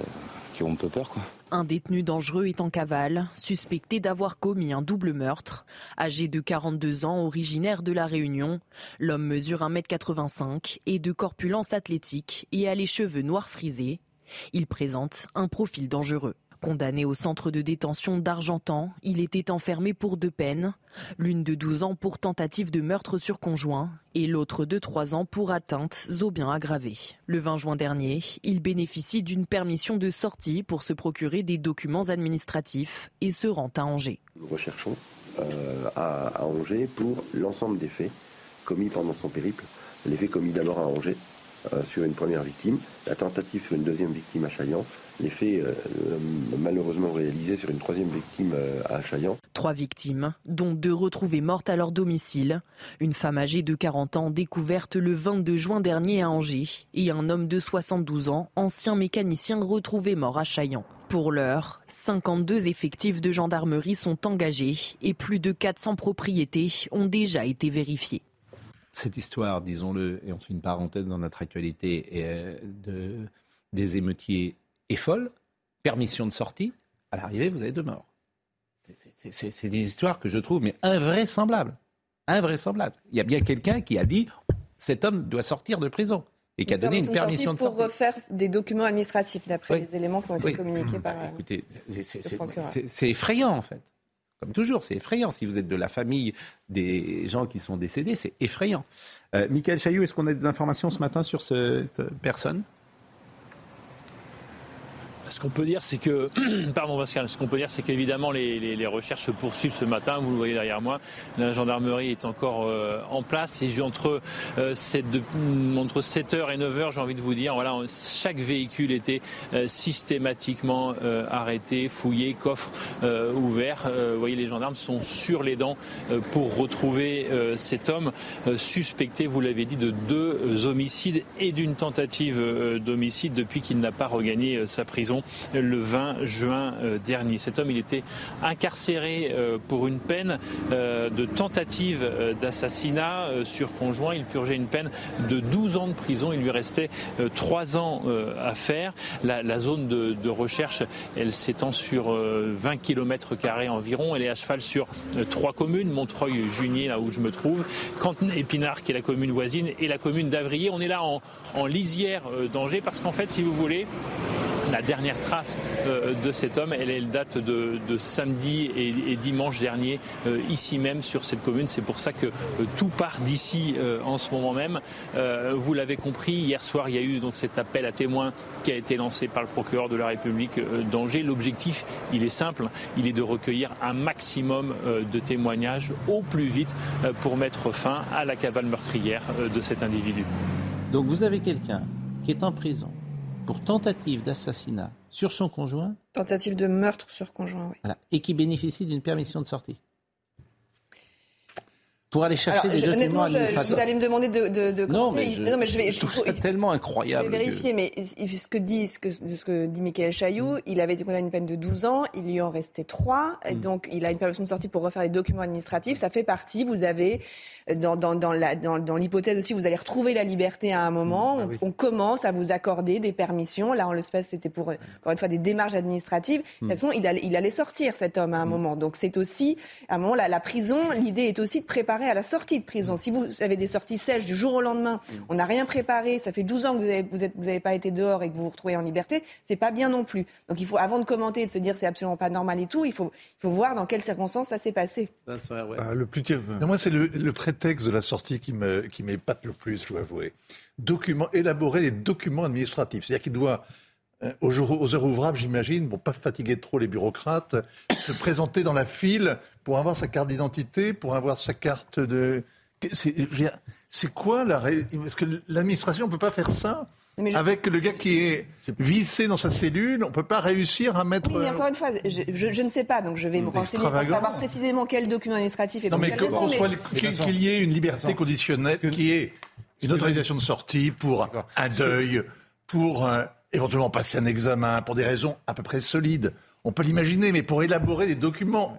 qui ont un peu peur. Un détenu dangereux est en cavale, suspecté d'avoir commis un double meurtre. Âgé de 42 ans, originaire de La Réunion, l'homme mesure 1m85 et de corpulence athlétique et a les cheveux noirs frisés. Il présente un profil dangereux. Condamné au centre de détention d'Argentan, il était enfermé pour deux peines, l'une de 12 ans pour tentative de meurtre sur conjoint et l'autre de 3 ans pour atteinte aux biens aggravés. Le 20 juin dernier, il bénéficie d'une permission de sortie pour se procurer des documents administratifs et se rend à Angers. Nous recherchons euh, à, Angers pour l'ensemble des faits commis pendant son périple. Les faits commis d'abord à Angers euh, sur une première victime, la tentative sur une deuxième victime à Chaillan les faits euh, malheureusement réalisés sur une troisième victime euh, à Chaillan. Trois victimes, dont deux retrouvées mortes à leur domicile. Une femme âgée de 40 ans découverte le 22 juin dernier à Angers et un homme de 72 ans, ancien mécanicien retrouvé mort à Chaillan. Pour l'heure, 52 effectifs de gendarmerie sont engagés et plus de 400 propriétés ont déjà été vérifiées. Cette histoire, disons-le, et on fait une parenthèse dans notre actualité, euh, de, des émeutiers est folle, permission de sortie, à l'arrivée, vous avez deux morts. C'est des histoires que je trouve mais invraisemblables. Invraisemblables. Il y a bien quelqu'un qui a dit cet homme doit sortir de prison. et qui a donné une permission de pour sortie. refaire des documents administratifs, d'après Oui. les éléments qui ont été Oui. communiqués par. Écoutez, c'est- effrayant en fait. Comme toujours, c'est effrayant. Si vous êtes de la famille des gens qui sont décédés, c'est effrayant. Euh, Michael Chailloux, est-ce qu'on a des informations ce matin sur cette personne? Ce qu'on peut dire, c'est que, pardon Pascal, ce qu'on peut dire, c'est qu'évidemment les, les- les recherches se poursuivent ce matin. Vous le voyez derrière moi, la gendarmerie est encore euh, en place et entre euh, cette- de- entre 7h et 9h, j'ai envie de vous dire, voilà, chaque véhicule était euh, systématiquement euh, arrêté, fouillé, coffre euh, ouvert. Euh, vous voyez, les gendarmes sont sur les dents pour retrouver cet homme suspecté, vous l'avez dit, de deux homicides et d'une tentative d'homicide depuis qu'il n'a pas regagné sa prison le 20 juin euh, dernier. Cet homme, il était incarcéré euh, pour une peine euh, de tentative d'assassinat sur conjoint. Il purgeait une peine de 12 ans de prison. Il lui restait 3 ans à faire. La, zone de, recherche, elle s'étend sur euh, 20 km environ. Elle est à cheval sur trois communes, Montreuil, Junier, là où je me trouve, Cantenay, Épinard, qui est la commune voisine, et la commune d'Avrier. On est là en, lisière d'Angers parce qu'en fait, si vous voulez, la dernière trace euh, de cet homme, elle, date de, samedi et, et dimanche dernier, euh, ici même sur cette commune. C'est pour ça que euh, tout part d'ici en ce moment même. Vous l'avez compris, hier soir, il y a eu donc cet appel à témoins qui a été lancé par le procureur de la République d'Angers. L'objectif, il est simple, il est de recueillir un maximum de témoignages au plus vite pour mettre fin à la cavale meurtrière de cet individu. Donc vous avez quelqu'un qui est en prison pour tentative d'assassinat sur son conjoint Tentative de meurtre sur conjoint, oui. voilà, et qui bénéficie d'une permission de sortie. Pour aller chercher Alors, des je- je- je- administratifs. vous allez me demander de, de, de Non, mais je, non, mais je vais, je trouve il ça tellement Je incroyable. vais que- vérifier, mais ce que dit, ce que, ce que dit Michael Chailloux, il avait été condamné à une peine de 12 ans, il lui en restait 3, et donc il a une permission de sortie pour refaire les documents administratifs. Ça fait partie, vous avez, dans, dans, dans dans- dans l'hypothèse aussi, vous allez retrouver la liberté à un moment, on, on commence à vous accorder des permissions. Là, en l'espèce, c'était pour, encore une fois, des démarches administratives. De toute façon, il allait, il allait sortir, cet homme, à un moment. Donc c'est aussi, à un moment, la, la prison, l'idée est aussi de préparer à la sortie de prison. Si vous avez des sorties sèches du jour au lendemain, on n'a rien préparé, ça fait 12 ans que vous n'avez vous êtes- vous avez pas été dehors et que vous vous retrouvez en liberté, c'est pas bien non plus. Donc il faut, avant de commenter et de se dire c'est absolument pas normal et tout, il faut, il faut voir dans quelles circonstances ça s'est passé. Ah, le plus Non, moi, c'est le, le prétexte de la sortie qui m'épate le plus, je dois avouer. Document, élaborer des documents administratifs. C'est-à-dire qu'il doit, euh, aux, heures ouvrables, j'imagine, pour pas fatiguer trop les bureaucrates, se présenter dans la file pour avoir sa carte d'identité, pour avoir sa carte de. C'est quoi la. Parce que l'administration ne peut pas faire ça. Je- Avec le gars qui est vissé dans sa cellule, on ne peut pas réussir à mettre. Oui, mais encore une fois, je, je- je ne sais pas, donc je vais me renseigner pour savoir précisément quel document administratif et Non, mais qu'il qu'il y ait une liberté conditionnelle, qui est une autorisation de sortie pour un deuil, pour euh, éventuellement passer un examen, pour des raisons à peu près solides. On peut l'imaginer, mais pour élaborer des documents,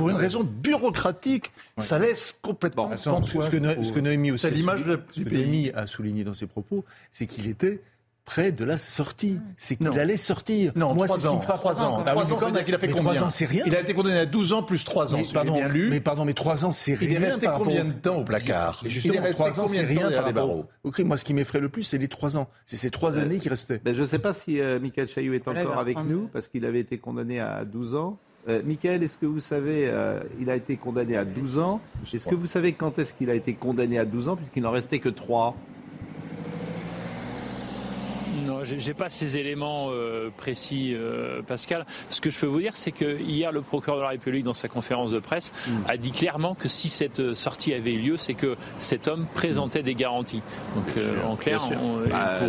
pour une raison bureaucratique, ça laisse complètement Vincent, ce, que, ce que Noémie aussi C'est a l'image souligné- de- ce que. Noémie a souligné dans ses propos, c'est qu'il était près de la sortie. C'est qu'il allait sortir. Non, Moi, c'est ce qui me frappe. Trois ans. Ah oui, Trois mais ans, quand- c'est-à-dire qu'il a fait combien Trois ans, c'est rien. Il a été condamné à 12 ans plus 3 ans. Mais pardon, bien lu. mais pardon, mais trois ans, c'est rien. Il est resté par combien de temps au placard Mais Il justement, est resté trois ans, combien c'est rien par les rapport au- crime. Moi, ce qui m'effraie le plus, c'est les trois ans. C'est ces trois années qui restaient. Ben, je ne sais pas si euh, Michael Chailloux est encore avec nous, parce qu'il avait été condamné à 12 ans. Euh, Michael, est-ce que vous savez, euh, il a été condamné à 12 ans. Est-ce que vous savez quand est-ce qu'il a été condamné à 12 ans, puisqu'il n'en restait que 3 Non, j'ai pas ces éléments euh, précis, euh, Pascal. Ce que je peux vous dire, c'est que hier, le procureur de la République, dans sa conférence de presse, Mm. a dit clairement que si cette euh, sortie avait eu lieu, c'est que cet homme présentait des garanties. Donc, euh, en clair, on- Bah, pour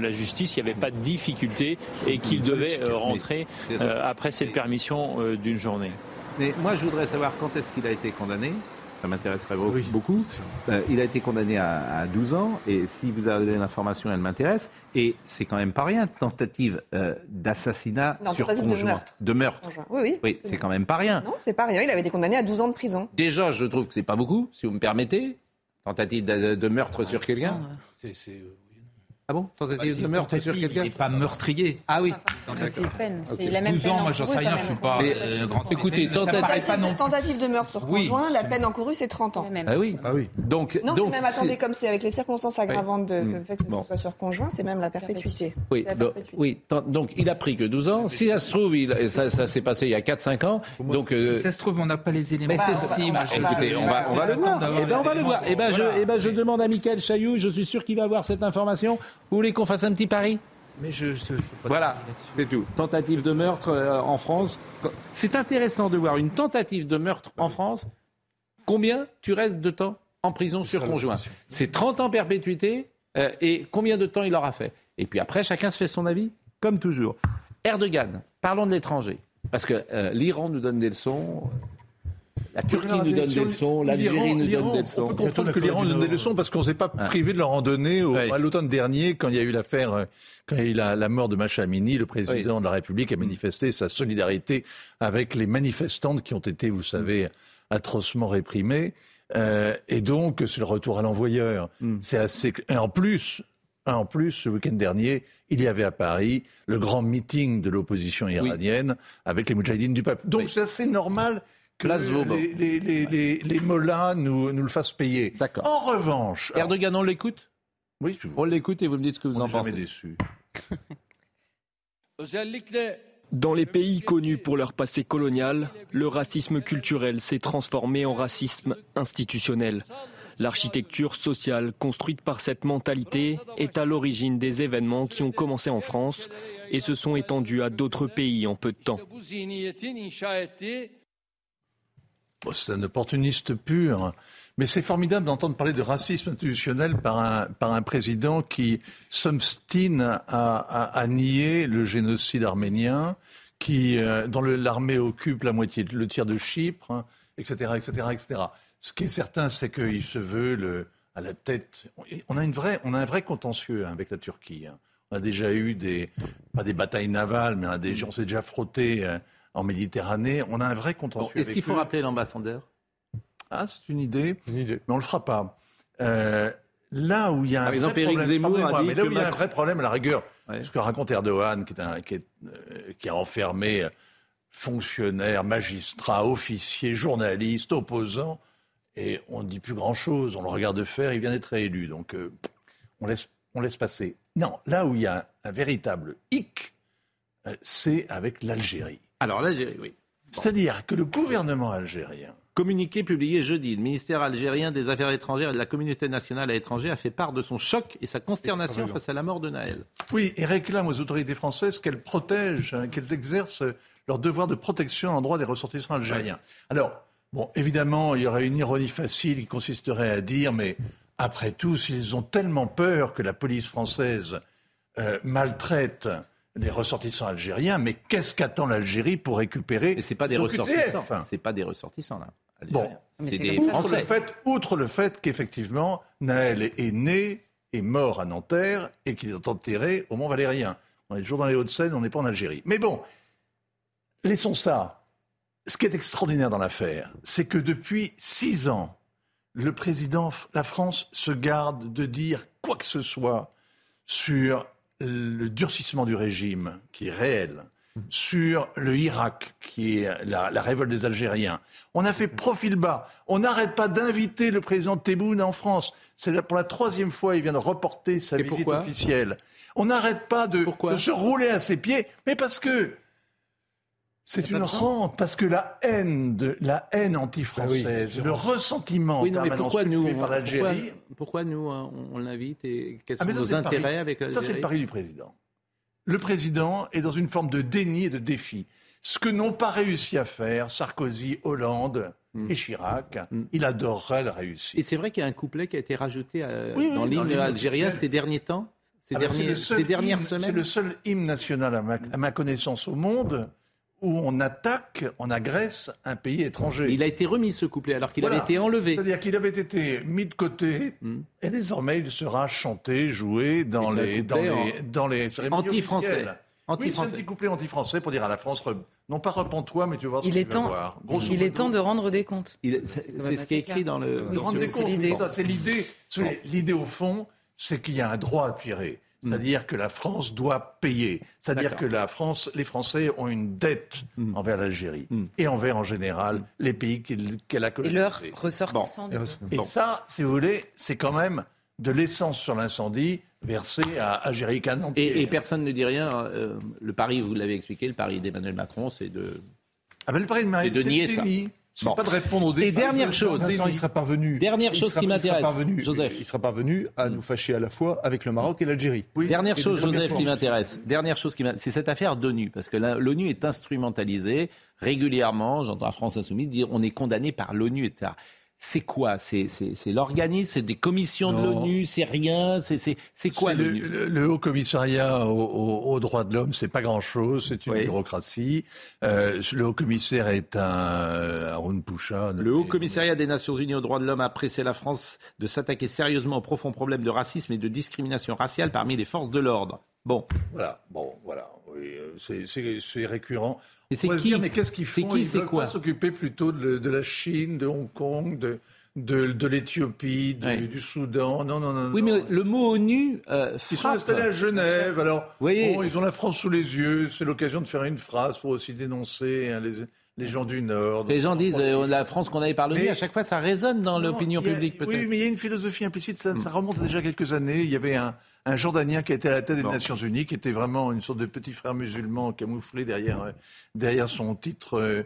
la euh, justice, il n'y avait pas de difficulté et qu'il devait rentrer euh, après cette permission d'une journée. Mais moi, je voudrais savoir quand est-ce qu'il a été condamné? Ça m'intéresserait beaucoup. beaucoup. Euh, il a été condamné à, à 12 ans, et si vous avez l'information, elle m'intéresse. Et c'est quand même pas rien, tentative euh, d'assassinat Non, sur tentative de conjoint. meurtre. De meurtre. Conjoint. Oui, oui. Oui, c'est quand même pas rien. Non, c'est pas rien. Il avait été condamné à 12 ans de prison. Déjà, je trouve que c'est pas beaucoup, si vous me permettez. Tentative de, de meurtre sur quelqu'un. Ah bon Tentative Bah, de meurtre sur tentative, quelqu'un il n'est pas meurtrier. Ah oui. C'est peine. C'est la même 12 peine ans, moi j'en sais rien, je la suis pas euh, grand Écoutez, tentative- paraît pas non Tentative, tentative de meurtre sur Oui. conjoint, la peine encourue, c'est 30 ans. Ah oui. Ah oui. Donc, Non, donc mais même attendez, comme c'est avec les circonstances aggravantes de, Mm. le fait que Bon. ce soit sur conjoint, c'est même la perpétuité. Oui, la donc, perpétuité. oui, tant- donc il a pris que 12 ans. Si ça se trouve, il, ça, ça s'est passé il y a 4-5 ans. Donc, euh, Si ça se trouve, on n'a pas les éléments. mais c'est précis, bah, écoutez, on va, on va le voir. Eh ben, on va le voir. Eh ben, eh ben, je demande à Michael Chailloux, je suis sûr qu'il va avoir cette information. Vous voulez qu'on fasse un petit pari Mais je, je- je peux pas Voilà, c'est tout. Tentative de meurtre euh, en France. C'est intéressant de voir une tentative de meurtre en France. Combien tu restes de temps en prison sur conjoint. C'est 30 ans perpétuité euh, et combien de temps il aura fait Et puis après, chacun se fait son avis, comme toujours. Erdogan, parlons de l'étranger. Parce que euh, l'Iran nous donne des leçons, la Turquie nous donne des leçons, l'Algérie nous donne des leçons. On peut comprendre que l'Iran nous donne des leçons parce qu'on ne s'est pas privé de leur en donner à l'automne dernier quand il y a eu l'affaire, euh, quand il y a eu la, la mort de Macha Amini, le président de la République a manifesté sa solidarité avec les manifestantes qui ont été, vous savez, atrocement réprimées. Euh, et donc, c'est le retour à l'envoyeur. C'est assez. Et en plus, en plus, ce week-end dernier, il y avait à Paris le grand meeting de l'opposition iranienne avec les Moudjahidines du peuple. Donc, c'est assez normal que les, les, les, les, les mollahs nous, nous le fassent payer. D'accord. En revanche, alors, Erdogan, on l'écoute? Oui, je- On l'écoute et vous me dites ce que vous on en n'est jamais pensez. déçu. Dans les pays connus pour leur passé colonial, le racisme culturel s'est transformé en racisme institutionnel. L'architecture sociale construite par cette mentalité est à l'origine des événements qui ont commencé en France et se sont étendus à d'autres pays en peu de temps. C'est un opportuniste pur. Mais c'est formidable d'entendre parler de racisme institutionnel par un, par un président qui s'obstine à, à, nier le génocide arménien, qui, euh, dont l'armée occupe la moitié, le tiers de Chypre, etc., etc., etc. Ce qui est certain, c'est qu'il se veut à la tête. On a, une vraie, on a un vrai contentieux hein, avec la Turquie. hein. On a déjà eu des, pas des batailles navales, mais on, on s'est déjà frotté euh, en Méditerranée. On a un vrai contentieux. Est-ce qu'il faut eux. rappeler l'ambassadeur? Ah, c'est une idée. Mais on le fera pas. Euh, là où il y a un Par vrai problème, Zemmour a pardonnez-moi, dit mais là que où il y a un Macron- vrai problème à la rigueur, Ouais. ce que raconte Erdogan, qui, est un- qui, est, euh, qui a enfermé euh, fonctionnaires, magistrats, officiers, journalistes, opposants, et on ne dit plus grand-chose. On le regarde faire, il vient d'être réélu. Donc, euh, on, laisse, on laisse passer. Non, là où il y a un, un véritable hic, euh, c'est avec l'Algérie. Alors l'Algérie, oui. C'est-à-dire que le gouvernement algérien, Communiqué publié jeudi, le ministère algérien des Affaires étrangères et de la communauté nationale à l'étranger a fait part de son choc et sa consternation face à la mort de Naël. Oui, et réclame aux autorités françaises qu'elles protègent, hein, qu'elles exercent leur devoir de protection en droit des ressortissants algériens. Alors, bon, évidemment, il y aurait une ironie facile qui consisterait à dire, mais après tout, s'ils ont tellement peur que la police française euh, maltraite les ressortissants algériens, mais qu'est-ce qu'attend l'Algérie pour récupérer Et c'est pas des ressortissants. C'est pas des ressortissants là. Bon, algériens. Mais c'est des outre le fait, outre le fait qu'effectivement, Naël est, est né et mort à Nanterre et qu'il est enterré au Mont Valérien. On est toujours dans les Hauts-de-Seine, on n'est pas en Algérie. Mais bon, laissons ça. Ce qui est extraordinaire dans l'affaire, c'est que depuis six ans, le président, la France se garde de dire quoi que ce soit sur le durcissement du régime, qui est réel, sur le Irak, qui est la, la révolte des Algériens. On a fait profil bas. On n'arrête pas d'inviter le président Tebboune en France. C'est pour la troisième fois, il vient de reporter sa Et visite officielle. On n'arrête pas de, de se rouler à ses pieds, mais parce que c'est une rente, parce que la haine, de, la haine anti-française, le ressentiment Oui, non, mais permanent pourquoi nous, par l'Algérie, pourquoi, pourquoi nous hein, on, on l'invite et quels ah, sont mais ça, nos c'est le pari. intérêts avec Ça, l'Algérie c'est le pari du président. Le président est dans une forme de déni et de défi. Ce que n'ont pas réussi à faire Sarkozy, Hollande et Chirac, il adorerait le réussir. Et c'est vrai qu'il y a un couplet qui a été rajouté euh, Oui, oui, dans l'hymne algérien ces derniers temps, ces, Ah ben, c'est derniers- le seul ces dernières hymne- semaines. C'est le seul hymne national, à ma, à ma connaissance, au monde où on attaque, on agresse un pays étranger. Il a été remis ce couplet alors qu'il Voilà. avait été enlevé. C'est-à-dire qu'il avait été mis de côté et désormais il sera chanté, joué dans Et c'est un les, dans couplet les, dans les anti-français. Oui, c'est un Anti-français. petit couplet anti-français pour dire à la France, non pas repens-toi, mais tu vas voir ce Il que est tu vas temps, voir. Il est temps de rendre des comptes. C'est pas ce qui est écrit dans le. Oui, dans Rendre ce- des c'est comptes, l'idée. C'est L'idée au fond, c'est qu'il y a un droit à tirer. C'est-à-dire que la France doit payer. C'est-à-dire que la France, les Français ont une dette Mm. envers l'Algérie et envers en général les pays qu'elle a Et colonisés. leurs ressortissants. coup. Et ça, si vous voulez, c'est quand même de l'essence sur l'incendie versée à Algérie Et, et personne ne dit rien. euh, le pari, vous l'avez expliqué, le pari d'Emmanuel Macron, c'est de. Ah ben, le pari de Marie, c'est de nier ça. Bon. pas de répondre aux Et dernière chose, Vincent, il sera parvenu. Dernière chose sera- qui m'intéresse, parvenu- Joseph. Il sera parvenu à nous fâcher à la fois avec le Maroc et l'Algérie. Dernière Et chose, Joseph, fois. qui m'intéresse. Dernière chose qui m'intéresse, c'est cette affaire d'ONU, parce que l'ONU est instrumentalisée régulièrement. J'entends la France insoumise dire on est condamné par l'ONU, etc. C'est quoi? C'est l'organisme, c'est des commissions de l'ONU, c'est rien, c'est quoi le, le- le Haut Commissariat aux, aux- aux droits de l'homme, c'est pas grand-chose, c'est une Oui. bureaucratie. Euh, le Haut Commissaire est un Haroun Poucha. Le Haut Commissariat des Nations Unies aux droits de l'homme a pressé la France de s'attaquer sérieusement au profond problème de racisme et de discrimination raciale parmi les forces de l'ordre. Bon. Voilà, bon, voilà. Oui, euh, c'est- récurrent. Et c'est qui dire, mais qu'est-ce qu'ils font qui, Ils quoi pas s'occuper plutôt de, de la Chine, de Hong Kong, de, de, de l'Éthiopie, du, Ouais. du Soudan? Non, non, non. Oui, non. mais le mot ONU euh, Ils sont installés à Genève, alors voyez- bon, ils ont la France sous les yeux, c'est l'occasion de faire une phrase pour aussi dénoncer hein, les, les gens du Nord. Les gens disent euh, la France qu'on avait par à chaque fois ça résonne dans l'opinion publique peut-être. Oui, mais il y a une philosophie implicite, ça, ça remonte à déjà quelques années. Il y avait un, un Jordanien qui a été à la tête des Bon. Nations Unies, qui était vraiment une sorte de petit frère musulman camouflé derrière, euh, derrière son titre euh,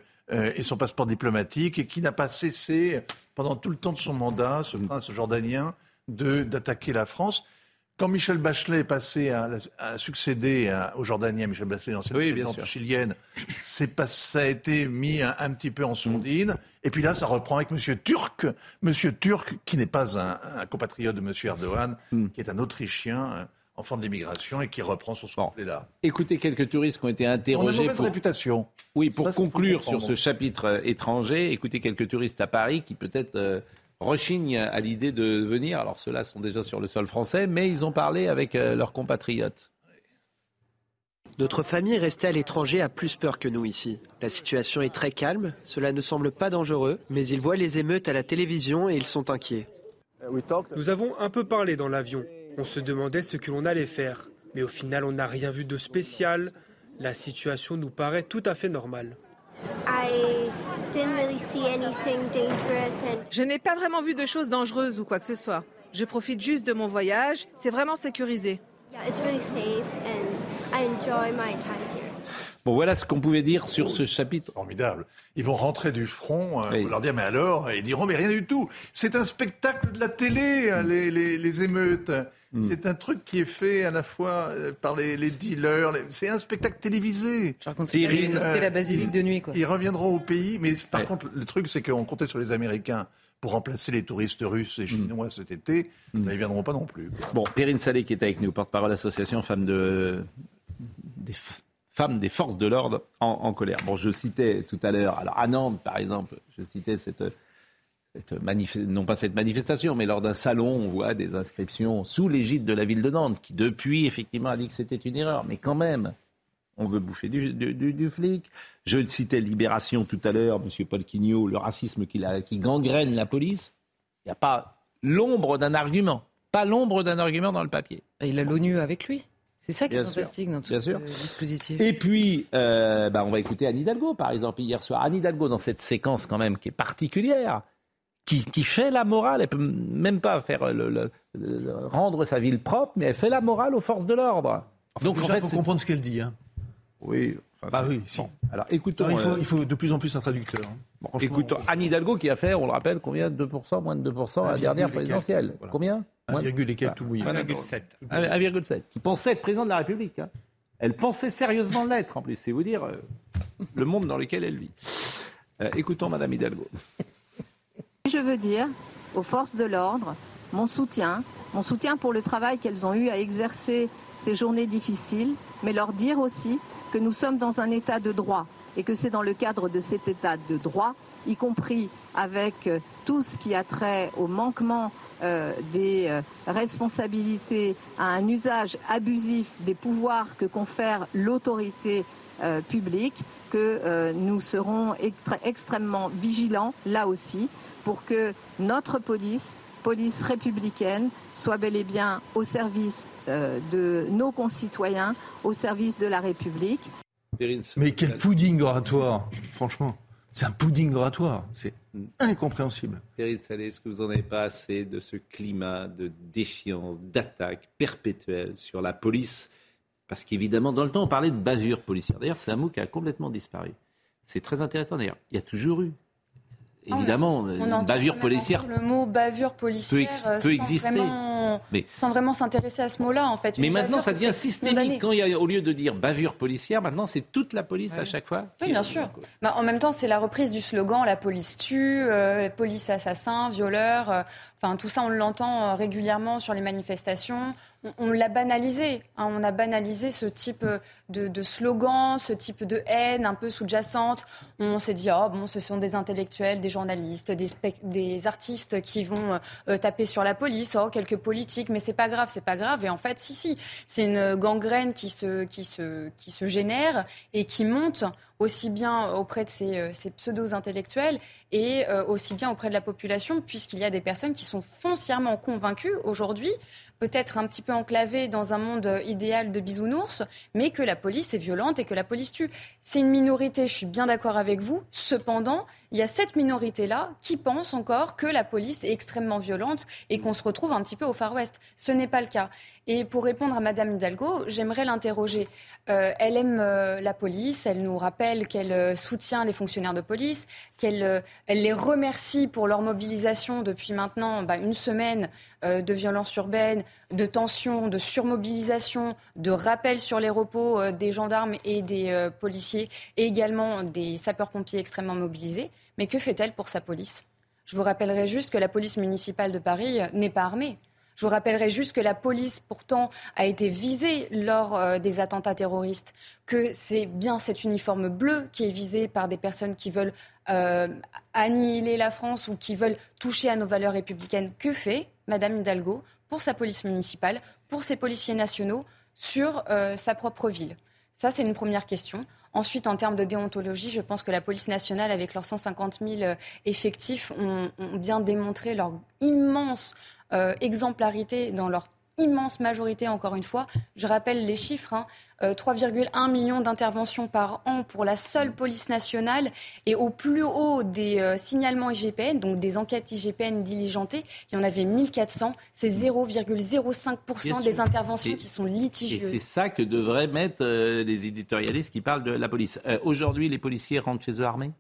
et son passeport diplomatique, et qui n'a pas cessé, pendant tout le temps de son mandat, ce prince jordanien, de d'attaquer la France. Quand Michel Bachelet est passé à, à succéder à- au Jordanien, Michel Bachelet, l'ancienne Oui, présidente chilienne, pas, ça a été mis un, un petit peu en sourdine. Et puis là, ça reprend avec Monsieur Turc, Monsieur Turc, qui n'est pas un, un compatriote de Monsieur Erdogan, Hmm. qui est un Autrichien, euh, enfant de l'immigration, et qui reprend sur son là. Écoutez quelques touristes qui ont été On a interrogés. mauvaise pour... réputation. Oui, pour Ça, conclure sur ce chapitre euh, étranger, écoutez quelques touristes à Paris qui peut-être euh, rechignent à l'idée de venir. Alors ceux-là sont déjà sur le sol français, mais ils ont parlé avec euh, leurs compatriotes. Notre famille restée à l'étranger a plus peur que nous ici. La situation est très calme, cela ne semble pas dangereux, mais ils voient les émeutes à la télévision et ils sont inquiets. Nous avons un peu parlé dans l'avion. On se demandait ce que l'on allait faire. Mais au final, on n'a rien vu de spécial. La situation nous paraît tout à fait normale. Je n'ai pas vraiment vu de choses dangereuses ou quoi que ce soit. Je profite juste de mon voyage. C'est vraiment sécurisé. Bon, voilà ce qu'on pouvait dire sur ce chapitre. Formidable. Ils vont rentrer du front, euh, on leur dire mais alors Ils diront mais rien du tout. C'est un spectacle de la télé, hein, les, les- les émeutes. C'est un truc qui est fait à la fois euh, par les, les dealers. les- C'est un spectacle télévisé. visiter la basilique de nuit, quoi. Ils reviendront au pays, mais par contre le truc c'est qu'on comptait sur les Américains pour remplacer les touristes russes et chinois cet été. mais Ils viendront pas non plus. Bon, Perrine Salé qui est avec nous, porte-parole association femmes de des femmes des forces de l'ordre en, colère. Bon, je citais tout à l'heure, alors à Nantes par exemple, je citais cette, cette non pas cette manifestation, mais lors d'un salon, on voit des inscriptions sous l'égide de la ville de Nantes, qui depuis effectivement a dit que c'était une erreur, mais quand même, on veut bouffer du, flic. Je citais Libération tout à l'heure, Monsieur Paul Quignot, le racisme qui gangrène la police. Il n'y a pas l'ombre d'un argument, pas l'ombre d'un argument dans le papier. Il a l'ONU avec lui. C'est ça qui est Bien sûr. fantastique dans tout Bien ce sûr. dispositif. Et puis, euh, bah, on va écouter Anne Hidalgo, par exemple, hier soir. Anne Hidalgo, dans cette séquence quand même qui est particulière, qui, qui fait la morale, elle peut même pas faire le, le- le- rendre sa ville propre, mais elle fait la morale aux forces de l'ordre. Donc, en il fait, faut c'est- comprendre ce qu'elle dit. Hein. Oui. bah oui, si. Alors, écoutons. Non, il, faut, euh, il faut de plus en plus un traducteur. hein. Franchement, Écoutons Anne Hidalgo qui a fait, on le rappelle, combien 2%, moins de 2% à la dernière présidentielle. voilà. Combien? Un Moins de- virgule et quelques, Voilà. tout mouillé. 1,7. 1,7. Qui pensait être président de la République. hein. Elle pensait sérieusement l'être, en plus. C'est vous dire euh, le monde dans lequel elle vit. Euh, écoutons Madame Hidalgo. Je veux dire aux forces de l'ordre mon soutien, mon soutien pour le travail qu'elles ont eu à exercer ces journées difficiles, mais leur dire aussi que nous sommes dans un état de droit et que c'est dans le cadre de cet état de droit, y compris avec euh, tout ce qui a trait au manquement euh, des euh, responsabilités à un usage abusif des pouvoirs que confère l'autorité euh, publique, que euh, nous serons extrêmement vigilants là aussi pour que notre police police républicaine soit bel et bien au service euh, de nos concitoyens, au service de la République. Mais quel pudding oratoire, franchement. C'est un pudding oratoire. C'est incompréhensible. Périne Salé, est-ce que vous n'en avez pas assez de ce climat de défiance, d'attaque perpétuelle sur la police? Parce qu'évidemment, dans le temps, on parlait de bavure policière. D'ailleurs, c'est un mot qui a complètement disparu. C'est très intéressant d'ailleurs. Il y a toujours eu évidemment, on bavure policière Le mot bavure policière ex- euh, peut exister. Vraiment, Mais- sans vraiment s'intéresser à ce mot-là, en fait. Mais maintenant, bavure, ça devient systémique. condamné. Quand il y a, au lieu de dire bavure policière, maintenant, c'est toute la police à chaque fois. Oui, bien sûr. Bah, en même temps, c'est la reprise du slogan la police tue, euh, la police assassin, violeur. euh, Enfin, tout ça, on l'entend euh, régulièrement sur les manifestations. On, on l'a banalisé. hein, on a banalisé ce type de, de slogan, ce type de haine un peu sous-jacente. On s'est dit, oh, bon, ce sont des intellectuels, des journalistes, des, des artistes qui vont euh, taper sur la police, oh, quelques politiques, mais c'est pas grave, c'est pas grave. Et en fait, si, si, c'est une gangrène qui se, qui, se, qui se génère et qui monte aussi bien auprès de ces, euh, ces pseudo-intellectuels et euh, aussi bien auprès de la population, puisqu'il y a des personnes qui sont foncièrement convaincues aujourd'hui, peut-être un petit peu enclavées dans un monde euh, idéal de bisounours, mais que la police est violente et que la police tue. C'est une minorité, je suis bien d'accord avec vous. Cependant, il y a cette minorité-là qui pense encore que la police est extrêmement violente et qu'on se retrouve un petit peu au Far West. Ce n'est pas le cas. Et pour répondre à Madame Hidalgo, j'aimerais l'interroger. Euh, elle aime euh, la police, elle nous rappelle qu'elle euh, soutient les fonctionnaires de police, qu'elle elle les remercie pour leur mobilisation depuis maintenant bah, une semaine de violence urbaine, de tension, de surmobilisation, de rappel sur les repos des gendarmes et des policiers, et également des sapeurs-pompiers extrêmement mobilisés. Mais que fait-elle pour sa police? Je vous rappellerai juste que la police municipale de Paris euh, n'est pas armée. Je vous rappellerai juste que la police, pourtant, a été visée lors euh, des attentats terroristes, que c'est bien cet uniforme bleu qui est visé par des personnes qui veulent euh, annihiler la France ou qui veulent toucher à nos valeurs républicaines. Que fait Madame Hidalgo pour sa police municipale, pour ses policiers nationaux sur sa propre ville? Ça, c'est une première question. Ensuite, en termes de déontologie, je pense que la police nationale, avec leurs 150 000 euh, effectifs, ont, bien démontré leur immense euh, exemplarité dans leur immense majorité, encore une fois. Je rappelle les chiffres, hein, euh, 3,1 millions d'interventions par an pour la seule police nationale et au plus haut des euh, signalements IGPN, donc des enquêtes IGPN diligentées, il y en avait 1400. C'est 0,05% Bien des interventions Et- qui sont Et litigieuses. c'est ça que devraient mettre euh, les éditorialistes qui parlent de la police. Euh, Aujourd'hui, les policiers rentrent chez eux armés?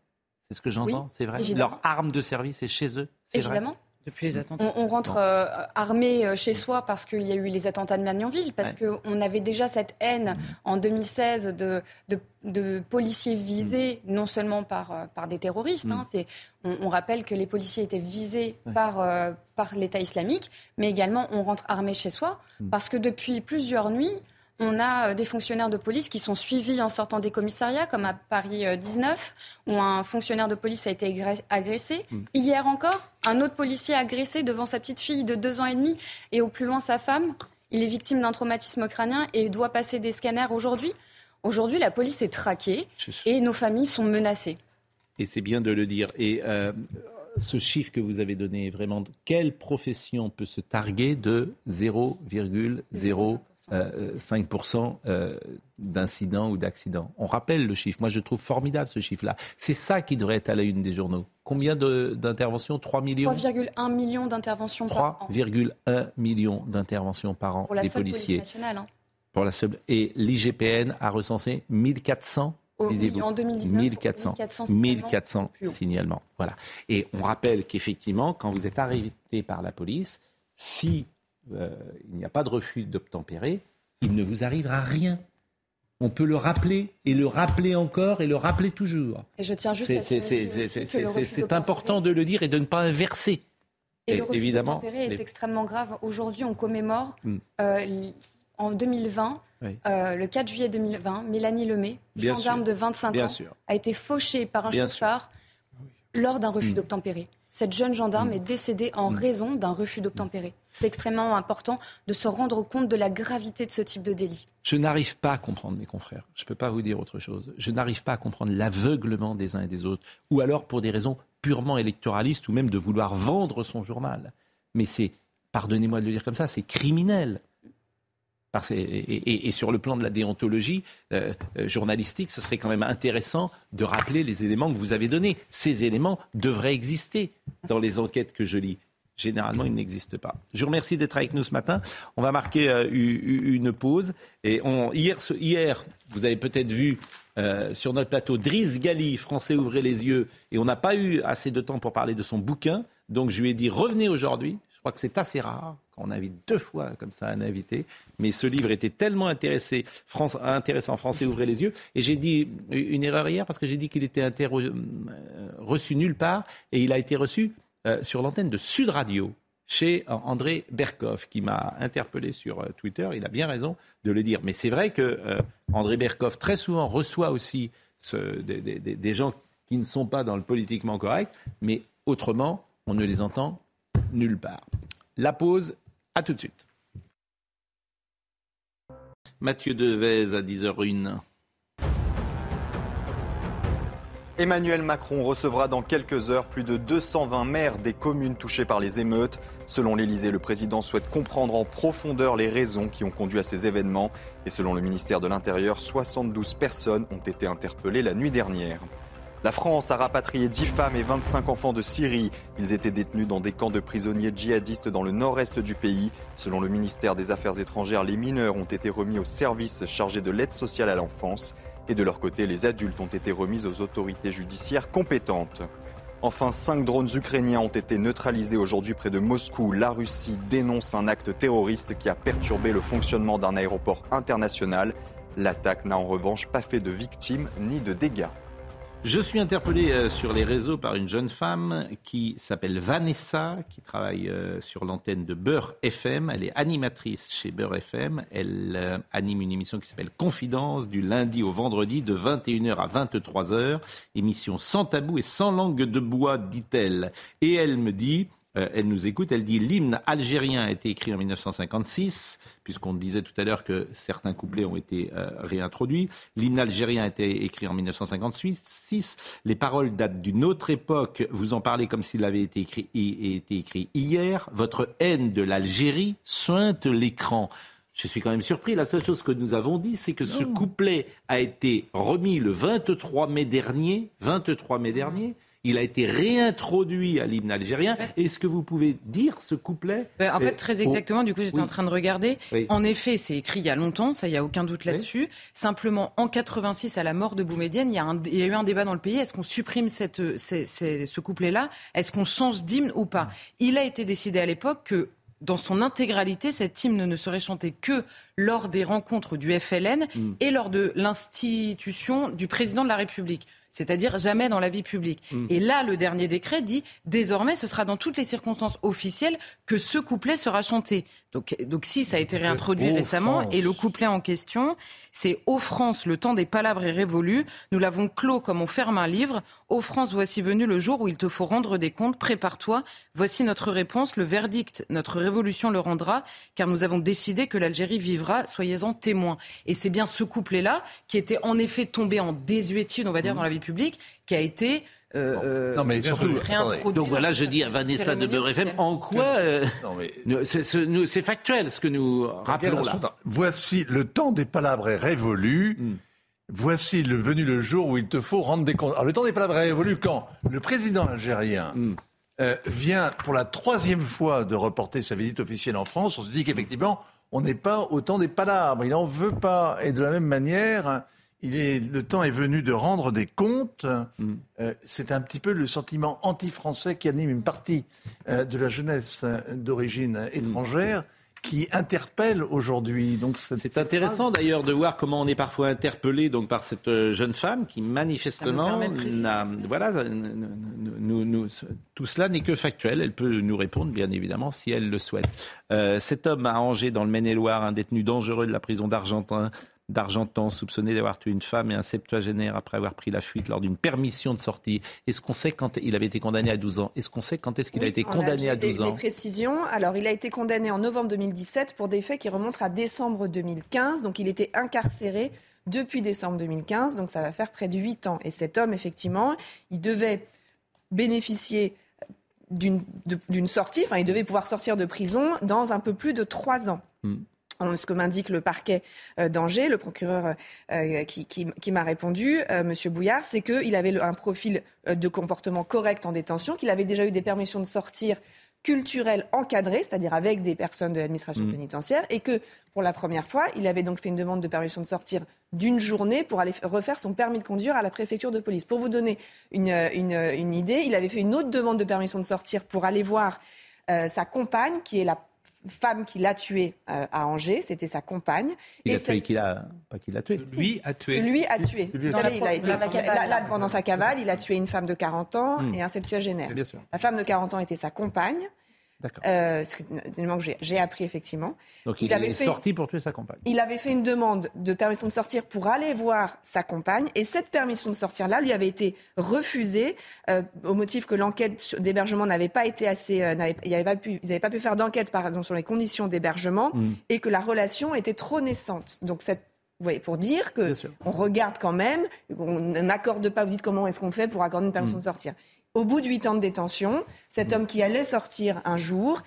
C'est ce que j'entends, Oui, c'est vrai? évidemment. Leur arme de service est chez eux? C'est vrai? Évidemment. Depuis les attentats. On, on rentre euh, armé euh, chez soi parce qu'il y a eu les attentats de Magnanville, parce qu'on avait déjà cette haine en 2016 de, de, de policiers visés non seulement par, euh, par des terroristes. hein, c'est, on, on rappelle que les policiers étaient visés par, euh, par l'État islamique, mais également on rentre armé chez soi parce que depuis plusieurs nuits, on a euh, des fonctionnaires de police qui sont suivis en sortant des commissariats, comme à Paris euh, 19, où un fonctionnaire de police a été agressé. Hier encore, un autre policier agressé devant sa petite fille de deux ans et demi et au plus loin sa femme. Il est victime d'un traumatisme crânien et doit passer des scanners aujourd'hui. Aujourd'hui, la police est traquée et nos familles sont menacées. Et c'est bien de le dire. Et euh, ce chiffre que vous avez donné, vraiment, quelle profession peut se targuer de 0,05% euh, d'incidents ou d'accidents On rappelle le chiffre. Moi, je trouve formidable ce chiffre-là. C'est ça qui devrait être à la une des journaux. Combien de- d'interventions? 3 millions? 3,1 millions d'interventions par an 3,1 millions d'interventions par an pour la des seule policiers. police nationale. hein. Pour la seule... Et l'IGPN a recensé 1400, Au- disiez-vous en 2019, 1400, 1400 signalements 1400 plus haut. signalements. Voilà. Et on rappelle qu'effectivement, quand vous êtes arrêté par la police, si euh, il n'y a pas de refus d'obtempérer, il ne vous arrivera rien. On peut le rappeler et le rappeler encore et le rappeler toujours. Et je tiens juste C'est- important de le dire et de ne pas inverser. Et, Et le refus évidemment, est les- extrêmement grave. Aujourd'hui, on commémore Mm. euh, en 2020, Oui. euh, le 4 juillet 2020, Mélanie Lemay, Bien gendarme sûr. de 25 Bien ans, sûr. a été fauchée par un chauffard lors d'un refus Mm. d'obtempérer. Cette jeune gendarme est décédée en raison d'un refus d'obtempérer. C'est extrêmement important de se rendre compte de la gravité de ce type de délit. Je n'arrive pas à comprendre mes confrères. Je ne peux pas vous dire autre chose. Je n'arrive pas à comprendre l'aveuglement des uns et des autres, ou alors pour des raisons purement électoralistes, ou même de vouloir vendre son journal. mais c'est, pardonnez-moi de le dire comme ça, c'est criminel. Et sur le plan de la déontologie euh, euh, journalistique, ce serait quand même intéressant de rappeler les éléments que vous avez donnés. Ces éléments devraient exister dans les enquêtes que je lis. Généralement, ils n'existent pas. Je vous remercie d'être avec nous ce matin. On va marquer euh, une pause. Et on, hier, hier, vous avez peut-être vu euh, sur notre plateau Driss Gali, Français ouvrez les yeux. Et on n'a pas eu assez de temps pour parler de son bouquin. Donc je lui ai dit revenez aujourd'hui. Je crois que c'est assez rare quand on invite deux fois comme ça un invité. Mais ce livre était tellement intéressé, France, intéressant, Français ouvrez les yeux. Et j'ai dit une erreur hier parce que j'ai dit qu'il était euh, reçu nulle part. Et il a été reçu euh, sur l'antenne de Sud Radio chez euh, André Berkoff, qui m'a interpellé sur euh, Twitter. Il a bien raison de le dire. Mais c'est vrai que André Berkoff, très souvent, reçoit aussi des- des gens qui ne sont pas dans le politiquement correct, mais autrement, on ne les entend nulle part. La pause, à tout de suite. Mathieu Devez à 10h01. Emmanuel Macron recevra dans quelques heures plus de 220 maires des communes touchées par les émeutes. Selon l'Elysée, le président souhaite comprendre en profondeur les raisons qui ont conduit à ces événements. Et selon le ministère de l'Intérieur, 72 personnes ont été interpellées la nuit dernière. La France a rapatrié 10 femmes et 25 enfants de Syrie. Ils étaient détenus dans des camps de prisonniers djihadistes dans le nord-est du pays. Selon le ministère des Affaires étrangères, les mineurs ont été remis au service chargé de l'aide sociale à l'enfance. Et de leur côté, les adultes ont été remis aux autorités judiciaires compétentes. Enfin, cinq drones ukrainiens ont été neutralisés aujourd'hui près de Moscou. La Russie dénonce un acte terroriste qui a perturbé le fonctionnement d'un aéroport international. L'attaque n'a en revanche pas fait de victimes ni de dégâts. Je suis interpellé euh, sur les réseaux par une jeune femme qui s'appelle Vanessa, qui travaille euh, sur l'antenne de Beurre FM. Elle est animatrice chez Beurre FM. Elle euh, anime une émission qui s'appelle Confidence du lundi au vendredi de 21h à 23h. Émission sans tabou et sans langue de bois, dit-elle. Et elle me dit, euh, elle nous écoute, elle dit l'hymne algérien a été écrit en 1956, puisqu'on disait tout à l'heure que certains couplets ont été euh, réintroduits. L'hymne algérien a été écrit en 1956. Les paroles datent d'une autre époque. Vous en parlez comme s'il avait été écrit, été écrit hier. Votre haine de l'Algérie sointe l'écran. Je suis quand même surpris. La seule chose que nous avons dit, c'est que ce couplet a été remis le 23 mai dernier. 23 mai dernier. Il a été réintroduit à l'hymne algérien. Est-ce que vous pouvez dire ce couplet Ben, en fait, euh, très exactement. Du coup, j'étais Oui. en train de regarder. Oui. En effet, c'est écrit il y a longtemps, ça, il n'y a aucun doute là-dessus. Simplement, en 86, à la mort de Boumedienne, il y, a un- il y a eu un débat dans le pays. Est-ce qu'on supprime cette, ces- ces- ce couplet-là? Est-ce qu'on change d'hymne ou pas? Il a été décidé à l'époque que dans son intégralité, cet hymne ne serait chanté que lors des rencontres du FLN Mm. et lors de l'institution du président de la République. C'est-à-dire jamais dans la vie publique. Mm. Et là, le dernier décret dit désormais, ce sera dans toutes les circonstances officielles que ce couplet sera chanté. Donc, donc si ça a été réintroduit récemment, France. et le couplet en question, c'est Ô France, le temps des palabres est révolu. Nous l'avons clos comme on ferme un livre. Ô France, voici venu le jour où il te faut rendre des comptes. Prépare-toi. Voici notre réponse. Le verdict, notre révolution le rendra, car nous avons décidé que l'Algérie vivra. Soyez-en témoins. Et c'est bien ce couplet-là qui était en effet tombé en désuétude, on va dire, dans la vie publique, qui a été euh, euh, Non, mais surtout, donc voilà, je dis à Vanessa de Beurre FM, en quoi euh, c'est- factuel ce que nous rappelons là. Voici le temps des palabres est révolu. Voici le venu le jour où il te faut rendre des comptes. Alors le temps des palabres est révolu quand le président algérien euh, vient pour la troisième fois de reporter sa visite officielle en France. On se dit qu'effectivement on n'est pas au temps des palabres. Il n'en veut pas. Et de la même manière, il est, le temps est venu de rendre des comptes. Euh, c'est un petit peu le sentiment anti-français qui anime une partie euh, de la jeunesse euh, d'origine étrangère qui interpelle aujourd'hui. Donc C'est intéressant d'ailleurs de voir comment on est parfois interpellé donc par cette jeune femme qui manifestement n'a voilà nous- nous- tout cela n'est que factuel. Elle peut nous répondre bien évidemment si elle le souhaite. Euh, cet homme à Angers dans le Maine-et-Loire, un détenu dangereux de la prison d'Argentin d'Argentan, soupçonné d'avoir tué une femme et un septuagénaire après avoir pris la fuite lors d'une permission de sortie. Est-ce qu'on sait quand il avait été condamné à 12 ans? Est-ce qu'on sait quand est-ce qu'il a été on condamné à des- 12 ans? Des précisions. Alors, il a été condamné en novembre 2017 pour des faits qui remontent à décembre 2015. Donc, il était incarcéré depuis décembre 2015. Donc, ça va faire près de 8 ans. Et cet homme, effectivement, il devait bénéficier d'une sortie, enfin il devait pouvoir sortir de prison dans un peu plus de trois ans. Alors, Ce que m'indique le parquet euh, d'Angers, le procureur euh, qui, qui- qui m'a répondu, euh, Monsieur Bouillard, c'est qu'il avait un profil euh, de comportement correct en détention, qu'il avait déjà eu des permissions de sortir culturelles encadrées, c'est-à-dire avec des personnes de l'administration Mhm. pénitentiaire, et que pour la première fois, il avait donc fait une demande de permission de sortir d'une journée pour aller refaire son permis de conduire à la préfecture de police. Pour vous donner une, une- une idée, il avait fait une autre demande de permission de sortir pour aller voir euh, sa compagne, qui est la femme qui l'a tué euh, à Angers, c'était sa compagne. Il Et a tué, cette- qu'il a, pas qu'il a tué. Lui a tué. lui a tué. Lui a Vous savez, tué. il a été- la là, là, pendant sa cavale, il a tué une femme de 40 ans Hmm. et un septuagénaire. Bien sûr. La femme de 40 ans était sa compagne. D'accord. Euh, c'est un élément que j'ai- appris effectivement. Donc il, Il avait est fait- sorti pour tuer sa compagne. Il avait fait une demande de permission de sortir pour aller voir sa compagne et cette permission de sortir-là lui avait été refusée euh, au motif que l'enquête d'hébergement n'avait pas été assez, euh, n'avait- il n'avait pas pu, ils n'avaient pas pu faire d'enquête sur les conditions d'hébergement Mm. et que la relation était trop naissante. Donc cette vous voyez, pour dire que on regarde quand même, on n'accorde pas, vous dites comment est-ce qu'on fait pour accorder une permission Mm. de sortir. Au bout de huit ans de détention, cet homme qui allait sortir un jour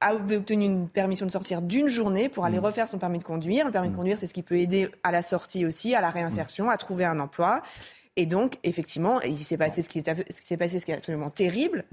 avait obtenu une permission de sortir d'une journée pour aller refaire son permis de conduire. Le permis de conduire, c'est ce qui peut aider à la sortie aussi, à la réinsertion, à trouver un emploi. Et donc, effectivement, il s'est passé ce qui, est, ce qui s'est passé, ce qui est absolument terrible,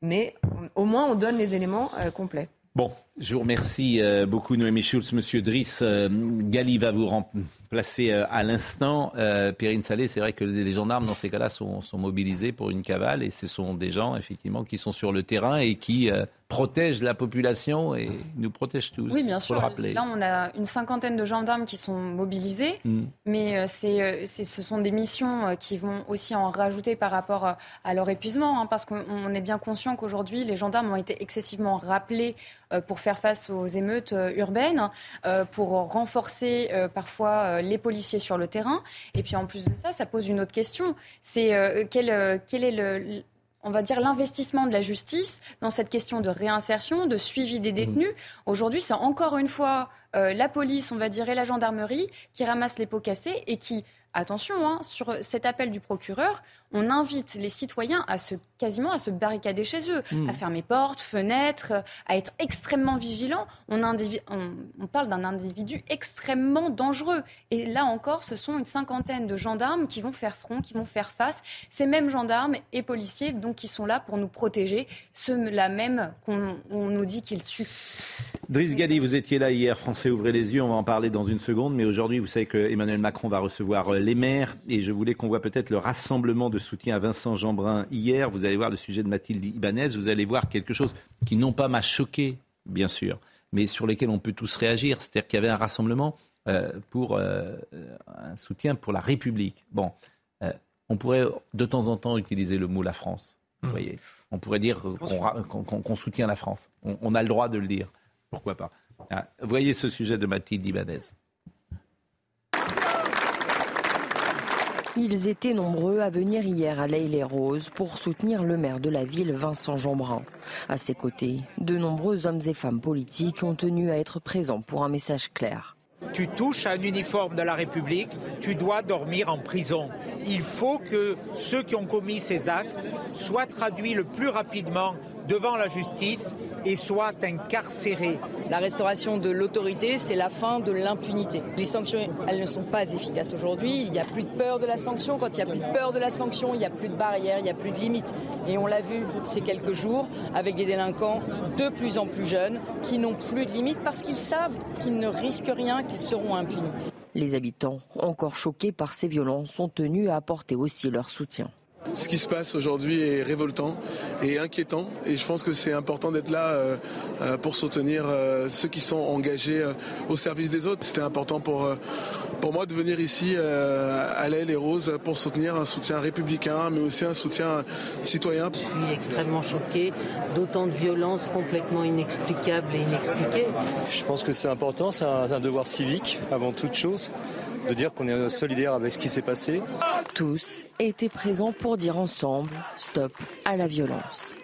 mais on- au moins on donne les éléments euh, complets. Bon, je vous remercie euh, beaucoup Noémie Schulz. Monsieur Driss, euh, Gali va vous remplacer euh, à l'instant. Euh, Perrine Salé, c'est vrai que les gendarmes dans ces cas-là sont, sont mobilisés pour une cavale et ce sont des gens effectivement qui sont sur le terrain et qui protègent la population et nous protègent tous. Oui, bien faut sûr. le rappeler. Là, on a une cinquantaine de gendarmes qui sont mobilisés, Mm. mais euh, c'est, euh, c'est- ce sont des missions euh, qui vont aussi en rajouter par rapport à leur épuisement, hein, parce qu'on on est bien conscient qu'aujourd'hui, les gendarmes ont été excessivement rappelés pour faire face aux émeutes urbaines, pour renforcer parfois les policiers sur le terrain. Et puis en plus de ça, ça pose une autre question. C'est quel, quel est le on va dire, l'investissement de la justice dans cette question de réinsertion, de suivi des détenus. Aujourd'hui, c'est encore une fois euh, la police, on va dire, et la gendarmerie qui ramassent les pots cassés et qui, attention, hein, sur cet appel du procureur, on invite les citoyens à se quasiment à se barricader chez eux, Mm. à fermer portes, fenêtres, à être extrêmement vigilants. On, indivi- on- on parle d'un individu extrêmement dangereux. Et là encore, ce sont une cinquantaine de gendarmes qui vont faire front, qui vont faire face. Ces mêmes gendarmes et policiers, donc, qui sont là pour nous protéger, ceux-là même qu'on on nous dit qu'ils tuent. Driss Gali, vous étiez là hier, Français ouvrez les yeux, on va en parler dans une seconde, mais aujourd'hui vous savez que Emmanuel Macron va recevoir euh, les maires et je voulais qu'on voit peut-être le rassemblement de soutien à Vincent Jeanbrun hier. Vous allez voir le sujet de Mathilde Ibanez, vous allez voir quelque chose qui non pas m'a choqué, bien sûr, mais sur lesquels on peut tous réagir. C'est-à-dire qu'il y avait un rassemblement euh, pour euh, un soutien pour la République. Bon, euh, on pourrait de temps en temps utiliser le mot la France. Vous voyez, on pourrait dire qu'on soutient la France. On, on a le droit de le dire. Pourquoi pas? Ah, Voyez ce sujet de Mathilde Ibanez. Ils étaient nombreux à venir hier à l'Aïle-les-Roses pour soutenir le maire de la ville, Vincent Jeanbrun. À ses côtés, de nombreux hommes et femmes politiques ont tenu à être présents pour un message clair. Tu touches à un uniforme de la République, tu dois dormir en prison. Il faut que ceux qui ont commis ces actes soient traduits le plus rapidement devant la justice et soient incarcérés. La restauration de l'autorité, c'est la fin de l'impunité. Les sanctions, elles ne sont pas efficaces aujourd'hui. Il n'y a plus de peur de la sanction. Quand il n'y a plus de peur de la sanction, il n'y a plus de barrières, il n'y a plus de limites. Et on l'a vu ces quelques jours avec des délinquants de plus en plus jeunes qui n'ont plus de limites parce qu'ils savent qu'ils ne risquent rien, qu'ils seront impunis. Les habitants, encore choqués par ces violences, sont tenus à apporter aussi leur soutien. Ce qui se passe aujourd'hui est révoltant et inquiétant et je pense que c'est important d'être là euh, euh, pour soutenir euh, ceux qui sont engagés au service des autres. C'était important pour, pour moi de venir ici à l'Aile et Rose pour soutenir un soutien républicain mais aussi un soutien citoyen. Je suis extrêmement choquée d'autant de violences complètement inexplicables et inexpliquées. Je pense que c'est important, c'est un, un devoir civique avant toute chose, de dire qu'on est solidaire avec ce qui s'est passé. Tous étaient présents pour dire ensemble stop à la violence.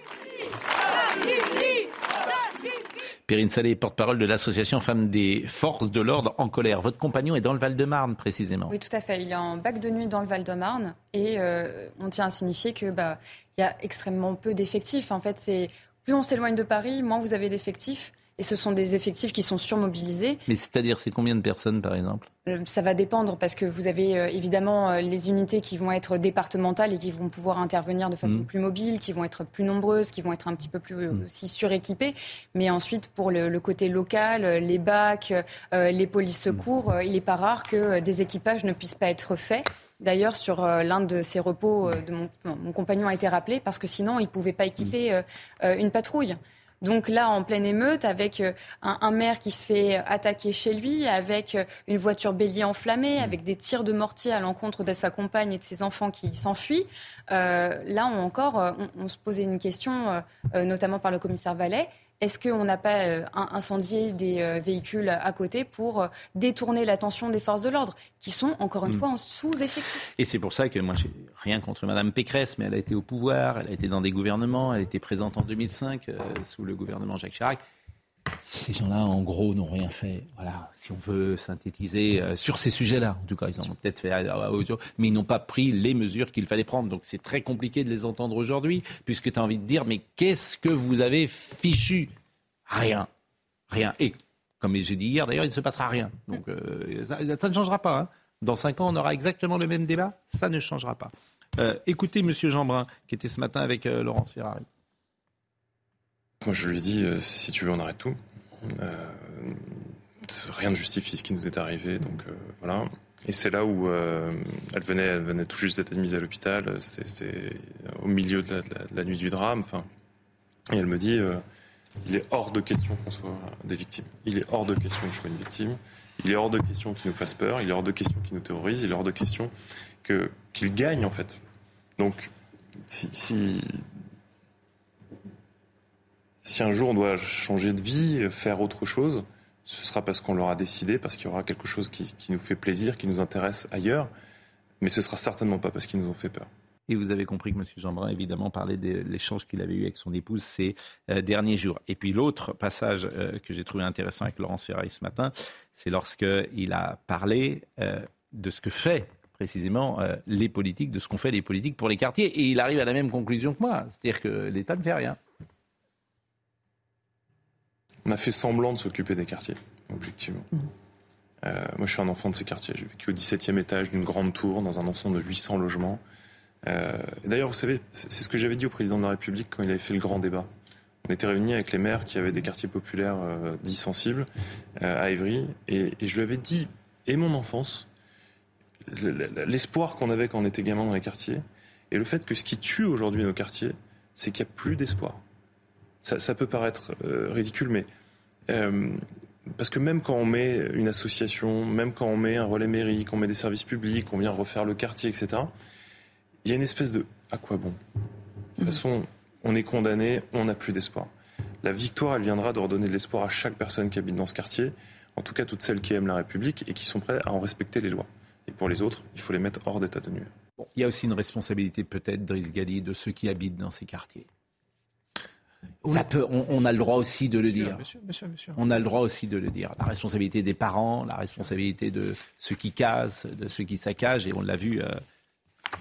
Perrine Salé, porte-parole de l'association Femmes des Forces de l'Ordre en colère. Votre compagnon est dans le Val-de-Marne, précisément. Oui, tout à fait. Il est en bac de nuit dans le Val-de-Marne et euh, on tient à signifier que bah, il y a extrêmement peu d'effectifs. En fait, c'est plus on s'éloigne de Paris, moins vous avez d'effectifs. Et ce sont des effectifs qui sont surmobilisés. Mais c'est-à-dire, c'est combien de personnes, par exemple? Euh, Ça va dépendre parce que vous avez euh, évidemment euh, les unités qui vont être départementales et qui vont pouvoir intervenir de façon Mhm. plus mobile, qui vont être plus nombreuses, qui vont être un petit peu plus euh, aussi suréquipées. Mais ensuite, pour le, le côté local, les bacs, euh, les polices secours, euh, il n'est pas rare que des équipages ne puissent pas être faits. D'ailleurs, sur l'un de ces repos, de mon, non, mon compagnon a été rappelé parce que sinon, il ne pouvait pas équiper euh, une patrouille. Donc là, en pleine émeute, avec euh, un, un maire qui se fait attaquer chez lui, avec euh, une voiture bélier enflammée, avec des tirs de mortier à l'encontre de sa compagne et de ses enfants qui s'enfuient, euh, là on, encore, on, on se posait une question, euh, notamment par le commissaire Vallet. Est-ce qu'on n'a pas euh, incendié des euh, véhicules à côté pour euh, détourner l'attention des forces de l'ordre, qui sont, encore une Mm. fois, en sous-effectif? Et c'est pour ça que moi, j'ai rien contre Madame Pécresse, mais elle a été au pouvoir, elle a été dans des gouvernements, elle a été présente en 2005 euh, sous le gouvernement Jacques Chirac. Ces gens-là, en gros, n'ont rien fait. Voilà, si on veut synthétiser euh, sur ces sujets-là, en tout cas, ils en ont peut-être fait à audio, mais ils n'ont pas pris les mesures qu'il fallait prendre. Donc c'est très compliqué de les entendre aujourd'hui, puisque tu as envie de dire, mais qu'est-ce que vous avez fichu? Rien. Rien. Et comme j'ai dit hier, d'ailleurs, il ne se passera rien. Donc euh, ça, ne changera pas. hein. Dans cinq ans, on aura exactement le même débat. Ça ne changera pas. Euh, écoutez Monsieur Jeanbrun, qui était ce matin avec euh, Laurence Ferrari. Moi, je lui dis, euh, si tu veux, on arrête tout. Euh, rien ne justifie ce qui nous est arrivé, donc euh, voilà. Et c'est là où elle, venait, elle venait tout juste d'être admise à l'hôpital. C'était au milieu de la, nuit du drame. Enfin, et elle me dit, il est hors de question qu'on soit des victimes. Il est hors de question que je sois une victime. Il est hors de question qu'il nous fasse peur. Il est hors de question qu'il nous terrorise. Il est hors de question que qu'il gagne en fait. Donc, si si un jour on doit changer de vie, faire autre chose, ce sera parce qu'on l'aura décidé, parce qu'il y aura quelque chose qui, nous fait plaisir, qui nous intéresse ailleurs, mais ce sera certainement pas parce qu'ils nous ont fait peur. Et vous avez compris que M. Jeanbrun, évidemment, parlait de l'échange qu'il avait eu avec son épouse ces euh, derniers jours. Et puis l'autre passage euh, que j'ai trouvé intéressant avec Laurence Ferrari ce matin, c'est lorsqu'il a parlé euh, de ce que fait précisément les politiques, de ce qu'ont fait les politiques pour les quartiers. Et il arrive à la même conclusion que moi, c'est-à-dire que l'État ne fait rien. On a fait semblant de s'occuper des quartiers, objectivement. Euh, moi, je suis un enfant de ces quartiers. J'ai vécu au 17e étage d'une grande tour, dans un ensemble de 800 logements. Euh, D'ailleurs, vous savez, c'est ce que j'avais dit au président de la République quand il avait fait le grand débat. On était réunis avec les maires qui avaient des quartiers populaires euh, dits sensibles euh, à Évry, et, et je lui avais dit, et mon enfance, le- le- l'espoir qu'on avait quand on était gamin dans les quartiers, et le fait que ce qui tue aujourd'hui nos quartiers, c'est qu'il n'y a plus d'espoir. Ça, ça peut paraître euh, ridicule, mais euh, parce que même quand on met une association, même quand on met un relais mairie, qu'on met des services publics, on vient refaire le quartier, etc., il y a une espèce de à quoi bon? De toute façon, on est condamné, on n'a plus d'espoir. La victoire, elle viendra de redonner de l'espoir à chaque personne qui habite dans ce quartier, en tout cas toutes celles qui aiment la République et qui sont prêtes à en respecter les lois. Et pour les autres, il faut les mettre hors d'état de nuire. Il y a aussi une responsabilité peut-être, Driss Gali, de ceux qui habitent dans ces quartiers. Ça peut, on, on a le droit aussi de le dire. On a le droit aussi de le dire. La responsabilité des parents, la responsabilité de ceux qui cassent, de ceux qui saccagent, et on l'a vu. euh,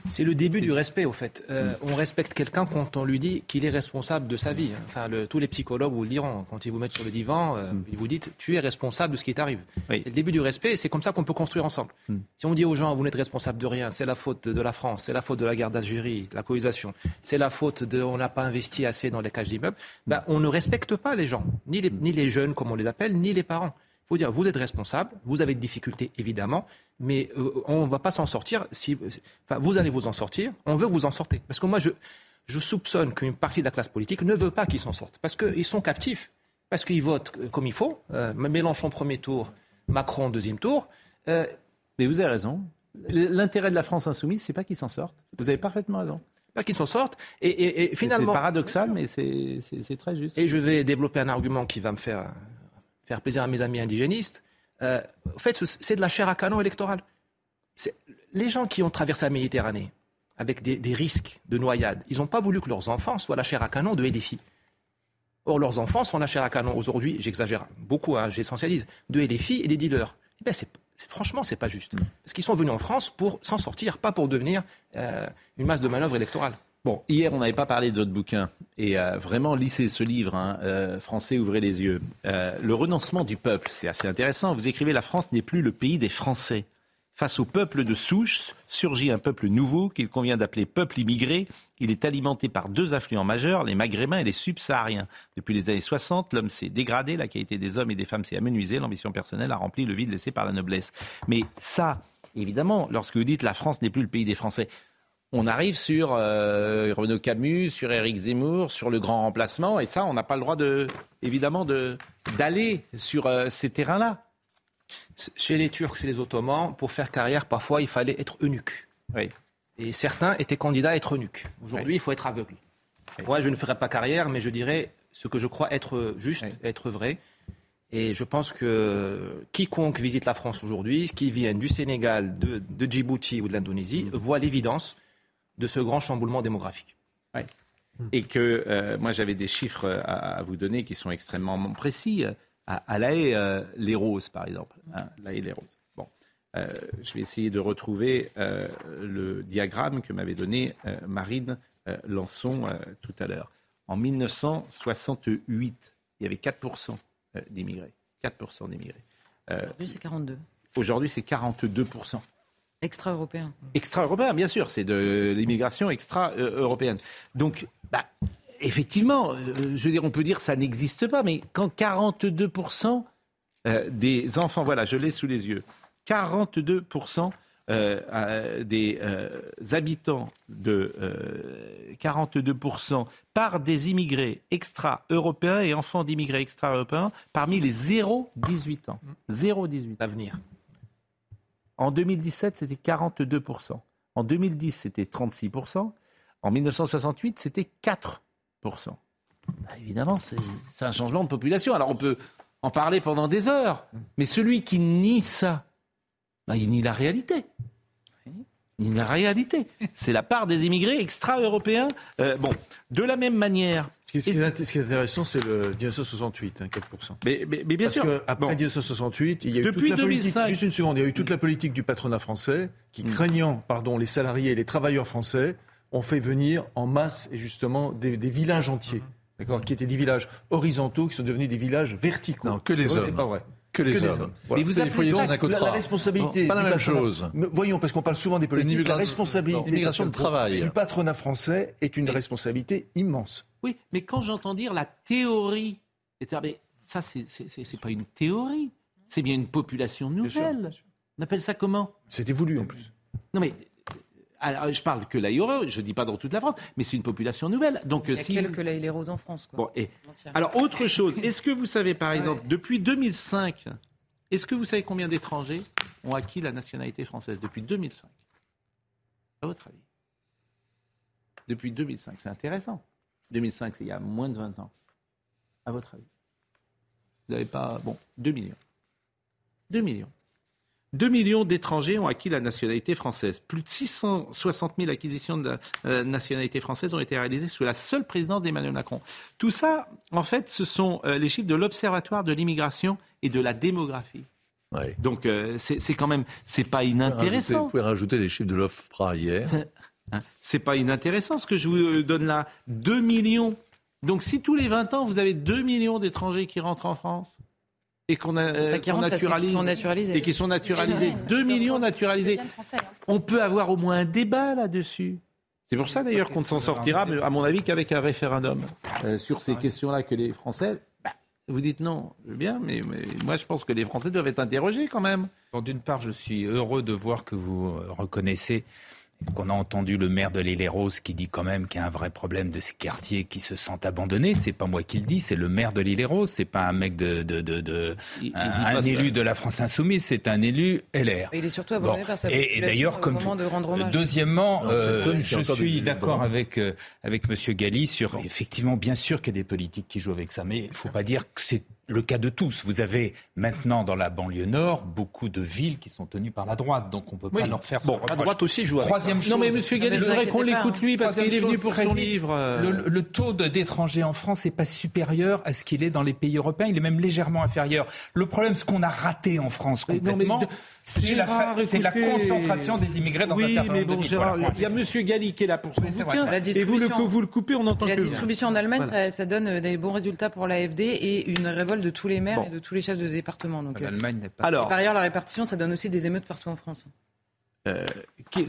C'est le début du respect, au fait. Euh, On respecte quelqu'un quand on lui dit qu'il est responsable de sa vie. Enfin, le- tous les psychologues vous le diront. Quand ils vous mettent sur le divan, euh, ils vous disent tu es responsable de ce qui t'arrive. C'est le début du respect, et c'est comme ça qu'on peut construire ensemble. Si on dit aux gens vous n'êtes responsable de rien, c'est la faute de la France, c'est la faute de la guerre d'Algérie, de la colonisation, c'est la faute de on n'a pas investi assez dans les cages d'immeubles, ben, on ne respecte pas les gens, ni les, ni les jeunes comme on les appelle, ni les parents. Il faut dire, vous êtes responsable, vous avez des difficultés évidemment, mais euh, on ne va pas s'en sortir. Si, enfin, vous allez vous en sortir, on veut que vous en sortez. Parce que moi, je, je soupçonne qu'une partie de la classe politique ne veut pas qu'ils s'en sortent, parce qu'ils sont captifs, parce qu'ils votent comme il faut. Euh, Mélenchon premier tour, Macron deuxième tour. Euh, Mais vous avez raison. L'intérêt de la France insoumise, c'est pas qu'ils s'en sortent. Vous avez parfaitement raison. Pas qu'ils s'en sortent. Et, et- et finalement. C'est paradoxal, mais c'est très juste. Et je vais développer un argument qui va me faire, faire plaisir à mes amis indigénistes. Euh, en fait, ce- c'est de la chair à canon électorale. Les gens qui ont traversé la Méditerranée avec des, des risques de noyade, ils n'ont pas voulu que leurs enfants soient la chair à canon de LFI. Or, leurs enfants sont la chair à canon. Aujourd'hui, j'exagère beaucoup, hein, j'essentialise, de filles et des dealers. Eh ben, c'est, c'est, franchement, c'est pas juste. Parce qu'ils sont venus en France pour s'en sortir, pas pour devenir euh, une masse de manœuvre électorale. Bon, hier, on n'avait pas parlé de votre bouquin. Et euh, vraiment, lisez ce livre, hein, euh, Français, ouvrez les yeux. Euh, le renoncement du peuple, c'est assez intéressant. Vous écrivez La France n'est plus le pays des Français. Face au peuple de souche, surgit un peuple nouveau qu'il convient d'appeler peuple immigré. Il est alimenté par deux affluents majeurs, les maghrébins et les subsahariens. Depuis les années 60, l'homme s'est dégradé, la qualité des hommes et des femmes s'est amenuisée, l'ambition personnelle a rempli le vide laissé par la noblesse. Mais ça, évidemment, lorsque vous dites la France n'est plus le pays des Français, on arrive sur euh, Renaud Camus, sur Éric Zemmour, sur le grand remplacement, et ça, on n'a pas le droit, de, évidemment, de, d'aller sur euh, ces terrains-là. Chez les Turcs, chez les Ottomans, pour faire carrière, parfois, il fallait être eunuque. Oui. Et certains étaient candidats à être eunuques. Aujourd'hui, il faut être aveugle. Moi, je ne ferai pas carrière, mais je dirais ce que je crois être juste, être vrai. Et je pense que quiconque visite la France aujourd'hui, qui vienne du Sénégal, de, de Djibouti ou de l'Indonésie, voit l'évidence de ce grand chamboulement démographique. Ouais. Et que euh, moi j'avais des chiffres à, à, vous donner qui sont extrêmement précis. À, à La Haye, euh, les roses par exemple. Hein, La Haye, les roses. Bon, euh, je vais essayer de retrouver euh, le diagramme que m'avait donné euh, Marine Lançon tout à l'heure. En 1968, il y avait 4% d'immigrés. 4% d'immigrés. Aujourd'hui, c'est 42. Aujourd'hui, c'est 42%. Extra-européen. Extra-européen, bien sûr, c'est de l'immigration extra-européenne. Donc, bah, effectivement, euh, je veux dire, on peut dire que ça n'existe pas, mais quand 42% euh, des enfants, voilà, je l'ai sous les yeux, 42% euh, des euh, habitants de 42% par des immigrés extra-européens et enfants d'immigrés extra-européens parmi les 0-18 ans. 0-18. L'avenir. En 2017, c'était 42%. En 2010, c'était 36%. En 1968, c'était 4%. Bah, évidemment, c'est un changement de population. Alors on peut en parler pendant des heures, mais celui qui nie ça, bah, il nie la réalité. La réalité. C'est la part des immigrés extra-européens. Euh, bon, de la même manière, ce qui, est, ce qui est intéressant, c'est le 1968, hein, 4%. Mais, mais, mais bien Parce sûr. qu'après Bon. 1968, il y a eu Depuis toute la politique, 2005. juste une seconde, il y a eu toute la politique du patronat français qui, craignant pardon, les salariés et les travailleurs français, ont fait venir en masse et justement des, des villages entiers. D'accord, qui étaient des villages horizontaux, qui sont devenus des villages verticaux. Non, que les vrai, hommes. C'est pas vrai. Que les hommes. Voilà. Mais vous appelez ça- la, la responsabilité. Non, pas la même patronat- chose. Mais Voyons, parce qu'on parle souvent des politiques. La responsabilité non, immigration de travail. du patronat français est une responsabilité immense. Oui, mais quand j'entends dire la théorie, c'est-à-dire, mais ça, c'est- pas une théorie, c'est bien une population nouvelle. On appelle ça comment? C'était voulu en plus. Non, mais. Alors, je parle que l'aéro, je dis pas dans toute la France, mais c'est une population nouvelle. Donc, Il y a si. quelques là, les roses en France. Quoi. Bon, et- Alors, autre chose, est-ce que vous savez, par exemple, depuis 2005, est-ce que vous savez combien d'étrangers ont acquis la nationalité française depuis 2005 À votre avis? Depuis 2005, c'est intéressant. 2005, c'est il y a moins de 20 ans. À votre avis? Vous n'avez pas. Bon, 2 millions. 2 millions. 2 millions d'étrangers ont acquis la nationalité française. Plus de 660 000 acquisitions de la euh, nationalité française ont été réalisées sous la seule présidence d'Emmanuel Macron. Tout ça, en fait, ce sont euh, les chiffres de l'Observatoire de l'immigration et de la démographie. Donc, euh, c'est quand même, c'est pas Vous inintéressant. pouvez rajouter les chiffres de l'OFPRA hier. Hein, C'est pas inintéressant ce que je vous donne là. 2 millions. Donc si tous les 20 ans, vous avez 2 millions d'étrangers qui rentrent en France et qu'on a, C'est pas euh, qu'ils naturalise sont naturalisés. et qui sont naturalisés, 2 millions naturalisés, on peut avoir au moins un débat là-dessus. C'est pour ça d'ailleurs qu'on ne s'en sortira, mais à mon avis, qu'avec un référendum euh, sur ces questions-là que les Français. bah, vous dites non, je veux bien, mais, mais moi je pense que les Français doivent être interrogés quand même. Bon, D'une part, je suis heureux de voir que vous euh, reconnaissez qu'on a entendu le maire de l'île-et-Rose qui dit quand même qu'il y a un vrai problème de ces quartiers qui se sentent abandonnés. C'est pas moi qui le dis, c'est le maire de l'île-et-Rose. C'est pas un mec de, de, de, de- il un, ça. élu de la France insoumise, c'est un élu LR. Et il est surtout abandonné Bon. par sa Et- Et, d'ailleurs, comme moment tout- de. Deuxièmement, Non, euh, je suis d'accord avec euh, avec Monsieur Galli sur effectivement, bien sûr qu'il y a des politiques qui jouent avec ça, mais il faut pas dire que c'est le cas de tous. Vous avez maintenant dans la banlieue nord beaucoup de villes qui sont tenues par la droite, donc on peut pas leur faire. Bon, la droite aussi joue. Avec Troisième ça. chose. Non mais Monsieur Gallet, je voudrais qu'on l'écoute lui parce qu'il est venu pour son livre. euh, Le, le taux de- d'étrangers en France n'est pas supérieur à ce qu'il est dans les pays européens. Il est même légèrement inférieur. Le problème, ce qu'on a raté en France Mais non, mais complètement, de- c'est la, fa- la concentration des immigrés dans oui, un certain mais nombre de villes. Gérard, Voilà. il y a Monsieur Galli qui est là pour son bouquin. La et vous le, distribution. vous le coupez, on entend La que distribution en Allemagne, Voilà. ça, ça donne euh, des bons résultats pour l'AFD et une révolte de tous les maires Bon. et de tous les chefs de département. Donc, euh, L'Allemagne n'est pas. et Alors, par ailleurs, la répartition, ça donne aussi des émeutes partout en France. Euh, euh,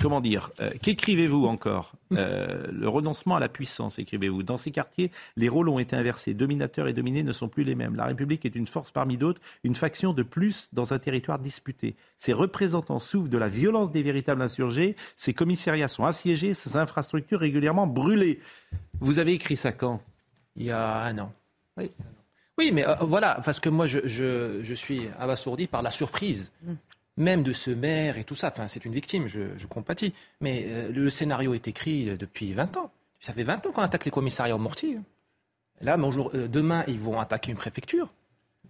comment dire euh, Qu'écrivez-vous encore? Euh, Le renoncement à la puissance, écrivez-vous. Dans ces quartiers, les rôles ont été inversés. Dominateurs et dominés ne sont plus les mêmes. La République est une force parmi d'autres, une faction de plus dans un territoire disputé. Ses représentants souffrent de la violence des véritables insurgés. Ses commissariats sont assiégés, ses infrastructures régulièrement brûlées. Vous avez écrit ça quand? Il y a un an. Oui. Oui, mais euh, voilà, parce que moi, je, je, je suis abasourdi par la surprise, Mm. Même de ce maire et tout ça. Enfin, c'est une victime, je, je compatis. Mais euh, le scénario est écrit euh, depuis 20 ans. Ça fait 20 ans qu'on attaque les commissariats au mortier. Là, mais aujourd'hui- euh, demain, ils vont attaquer une préfecture.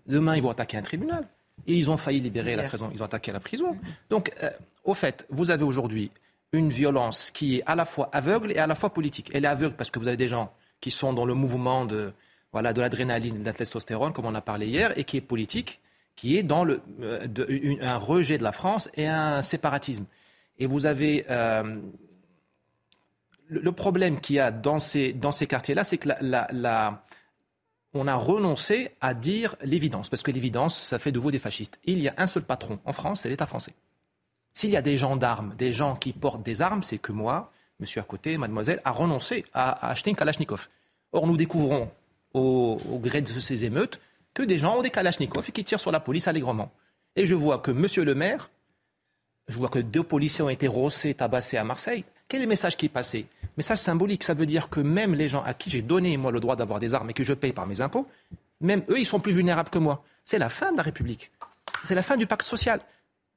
Demain, ils vont attaquer un tribunal. Et ils ont failli libérer la prison. Ils ont attaqué la prison. Donc, euh, au fait, vous avez aujourd'hui une violence qui est à la fois aveugle et à la fois politique. Elle est aveugle parce que vous avez des gens qui sont dans le mouvement de voilà de l'adrénaline, de la testostérone, comme on a parlé hier, et qui est politique, qui est dans euh, un rejet de la France et un séparatisme. Et vous avez euh, le, problème qu'il y a dans ces, quartiers-là, c'est que on a renoncé à dire l'évidence, parce que l'évidence, ça fait de vous des fascistes. Il y a un seul patron en France, c'est l'État français. S'il y a des gendarmes, des gens qui portent des armes, c'est que moi, monsieur à côté, mademoiselle, a renoncé à, à acheter une Kalachnikov. Or, nous découvrons au, au gré de ces émeutes que des gens ont des Kalachnikov et qui tirent sur la police allègrement. Et je vois que monsieur le maire, je vois que deux policiers ont été rossés, tabassés à Marseille. Quel est le message qui est passé? Message symbolique, ça veut dire que même les gens à qui j'ai donné, moi, le droit d'avoir des armes et que je paye par mes impôts, même eux, ils sont plus vulnérables que moi. C'est la fin de la République. C'est la fin du pacte social.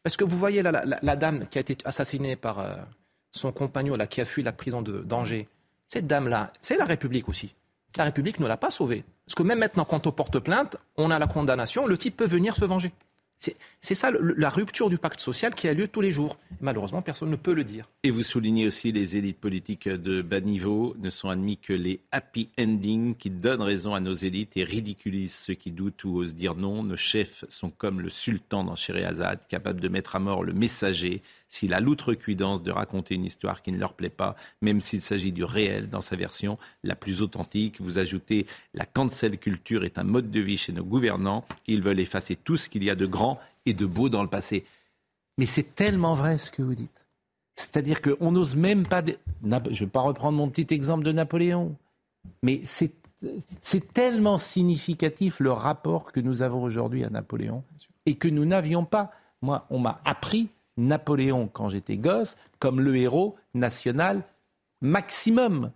Parce que vous voyez la, dame qui a été assassinée par euh, son compagnon, qui a fui la prison d'Angers, cette dame-là, c'est la République aussi. La République ne l'a pas sauvée. Parce que même maintenant, quand on porte plainte, on a la condamnation, le type peut venir se venger. C'est ça la rupture du pacte social qui a lieu tous les jours. Malheureusement, personne ne peut le dire. Et vous soulignez aussi les élites politiques de bas niveau ne sont admis que les happy endings qui donnent raison à nos élites et ridiculisent ceux qui doutent ou osent dire non. Nos chefs sont comme le sultan dans Scheherazade, capable de mettre à mort le messager s'il a l'outrecuidance de raconter une histoire qui ne leur plaît pas, même s'il s'agit du réel dans sa version la plus authentique. Vous ajoutez la cancel culture est un mode de vie chez nos gouvernants. Ils veulent effacer tout ce qu'il y a de grand et de beau dans le passé. Mais c'est tellement vrai ce que vous dites. C'est-à-dire qu'on n'ose même pas. Je ne vais pas reprendre mon petit exemple de Napoléon, mais c'est c'est tellement significatif le rapport que nous avons aujourd'hui à Napoléon et que nous n'avions pas. Moi, on m'a appris Napoléon quand j'étais gosse comme le héros national maximum.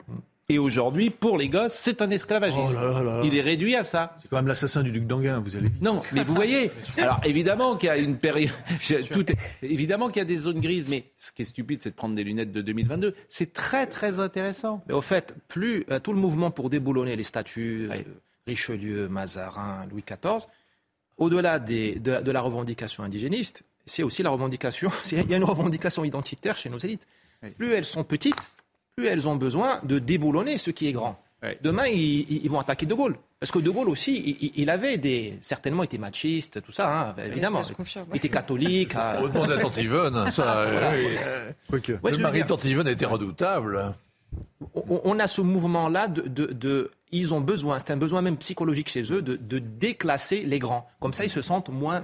Et aujourd'hui, pour les gosses, c'est un esclavagiste. Oh là là là là. Il est réduit à ça. C'est quand même l'assassin du duc d'Anguin, vous allez vite. Non, mais vous voyez, alors évidemment qu'il y a une période, tout est- évidemment qu'il y a des zones grises, mais ce qui est stupide, c'est de prendre des lunettes de 2022. C'est très très intéressant. Mais au fait, plus euh, tout le mouvement pour déboulonner les statuts, euh, Richelieu, Mazarin, Louis XIV, au-delà des- de, de la revendication indigéniste, c'est aussi la revendication, il y a une revendication identitaire chez nos élites. Plus elles sont petites, plus elles ont besoin de déboulonner ce qui est grand. Demain, ils, vont attaquer De Gaulle. Parce que De Gaulle aussi, il- avait des, certainement été machiste, tout ça, hein, évidemment. ça, Il était catholique. à- On demande à Tante Yvonne, ça. Voilà. oui. Euh, ouais, Le mari de Tante Yvonne était redoutable. on, on a ce mouvement-là de, de- de- Ils ont besoin, c'est un besoin même psychologique chez eux, de, de déclasser les grands. Comme ça, ils se sentent moins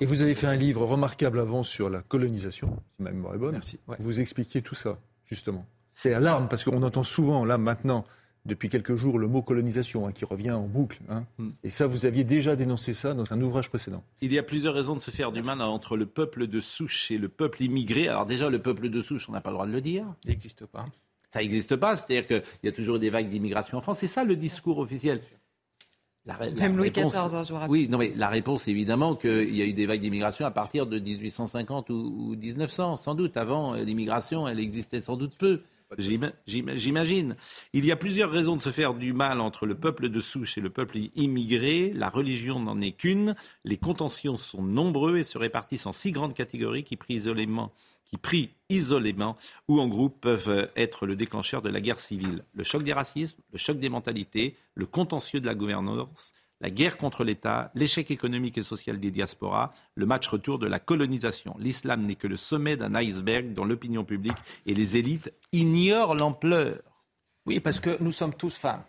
Et vous avez fait un livre remarquable avant sur la colonisation, si ma mémoire est bonne. Merci. Ouais. Vous expliquiez tout ça, justement. C'est alarme, parce qu'on entend souvent, là, maintenant, depuis quelques jours, le mot colonisation hein, qui revient en boucle. hein. Hmm. Et ça, vous aviez déjà dénoncé ça dans un ouvrage précédent. Il y a plusieurs raisons de se faire du mal entre le peuple de souche et le peuple immigré. Alors déjà, le peuple de souche, on n'a pas le droit de le dire. Il n'existe pas. Ça n'existe pas. C'est-à-dire qu'il y a toujours des vagues d'immigration en France. C'est ça le discours officiel. La ré- la Même Louis réponse- XIV, hein, je vous rappelle. Oui, non, mais la réponse, évidemment, qu'il y a eu des vagues d'immigration à partir de 1850 ou, ou 1900, sans doute. Avant, euh, l'immigration, elle existait sans doute peu. J'imagine. Il y a plusieurs raisons de se faire du mal entre le peuple de souche et le peuple immigré. La religion n'en est qu'une. Les contentions sont nombreux et se répartissent en six grandes catégories qui, pris isolément, qui pris isolément ou en groupe peuvent être le déclencheur de la guerre civile. Le choc des racismes, le choc des mentalités, le contentieux de la gouvernance, la guerre contre l'État, l'échec économique et social des diasporas, le match retour de la colonisation. L'islam n'est que le sommet d'un iceberg dont l'opinion publique et les élites ignorent l'ampleur. Oui, parce que nous sommes tous femmes.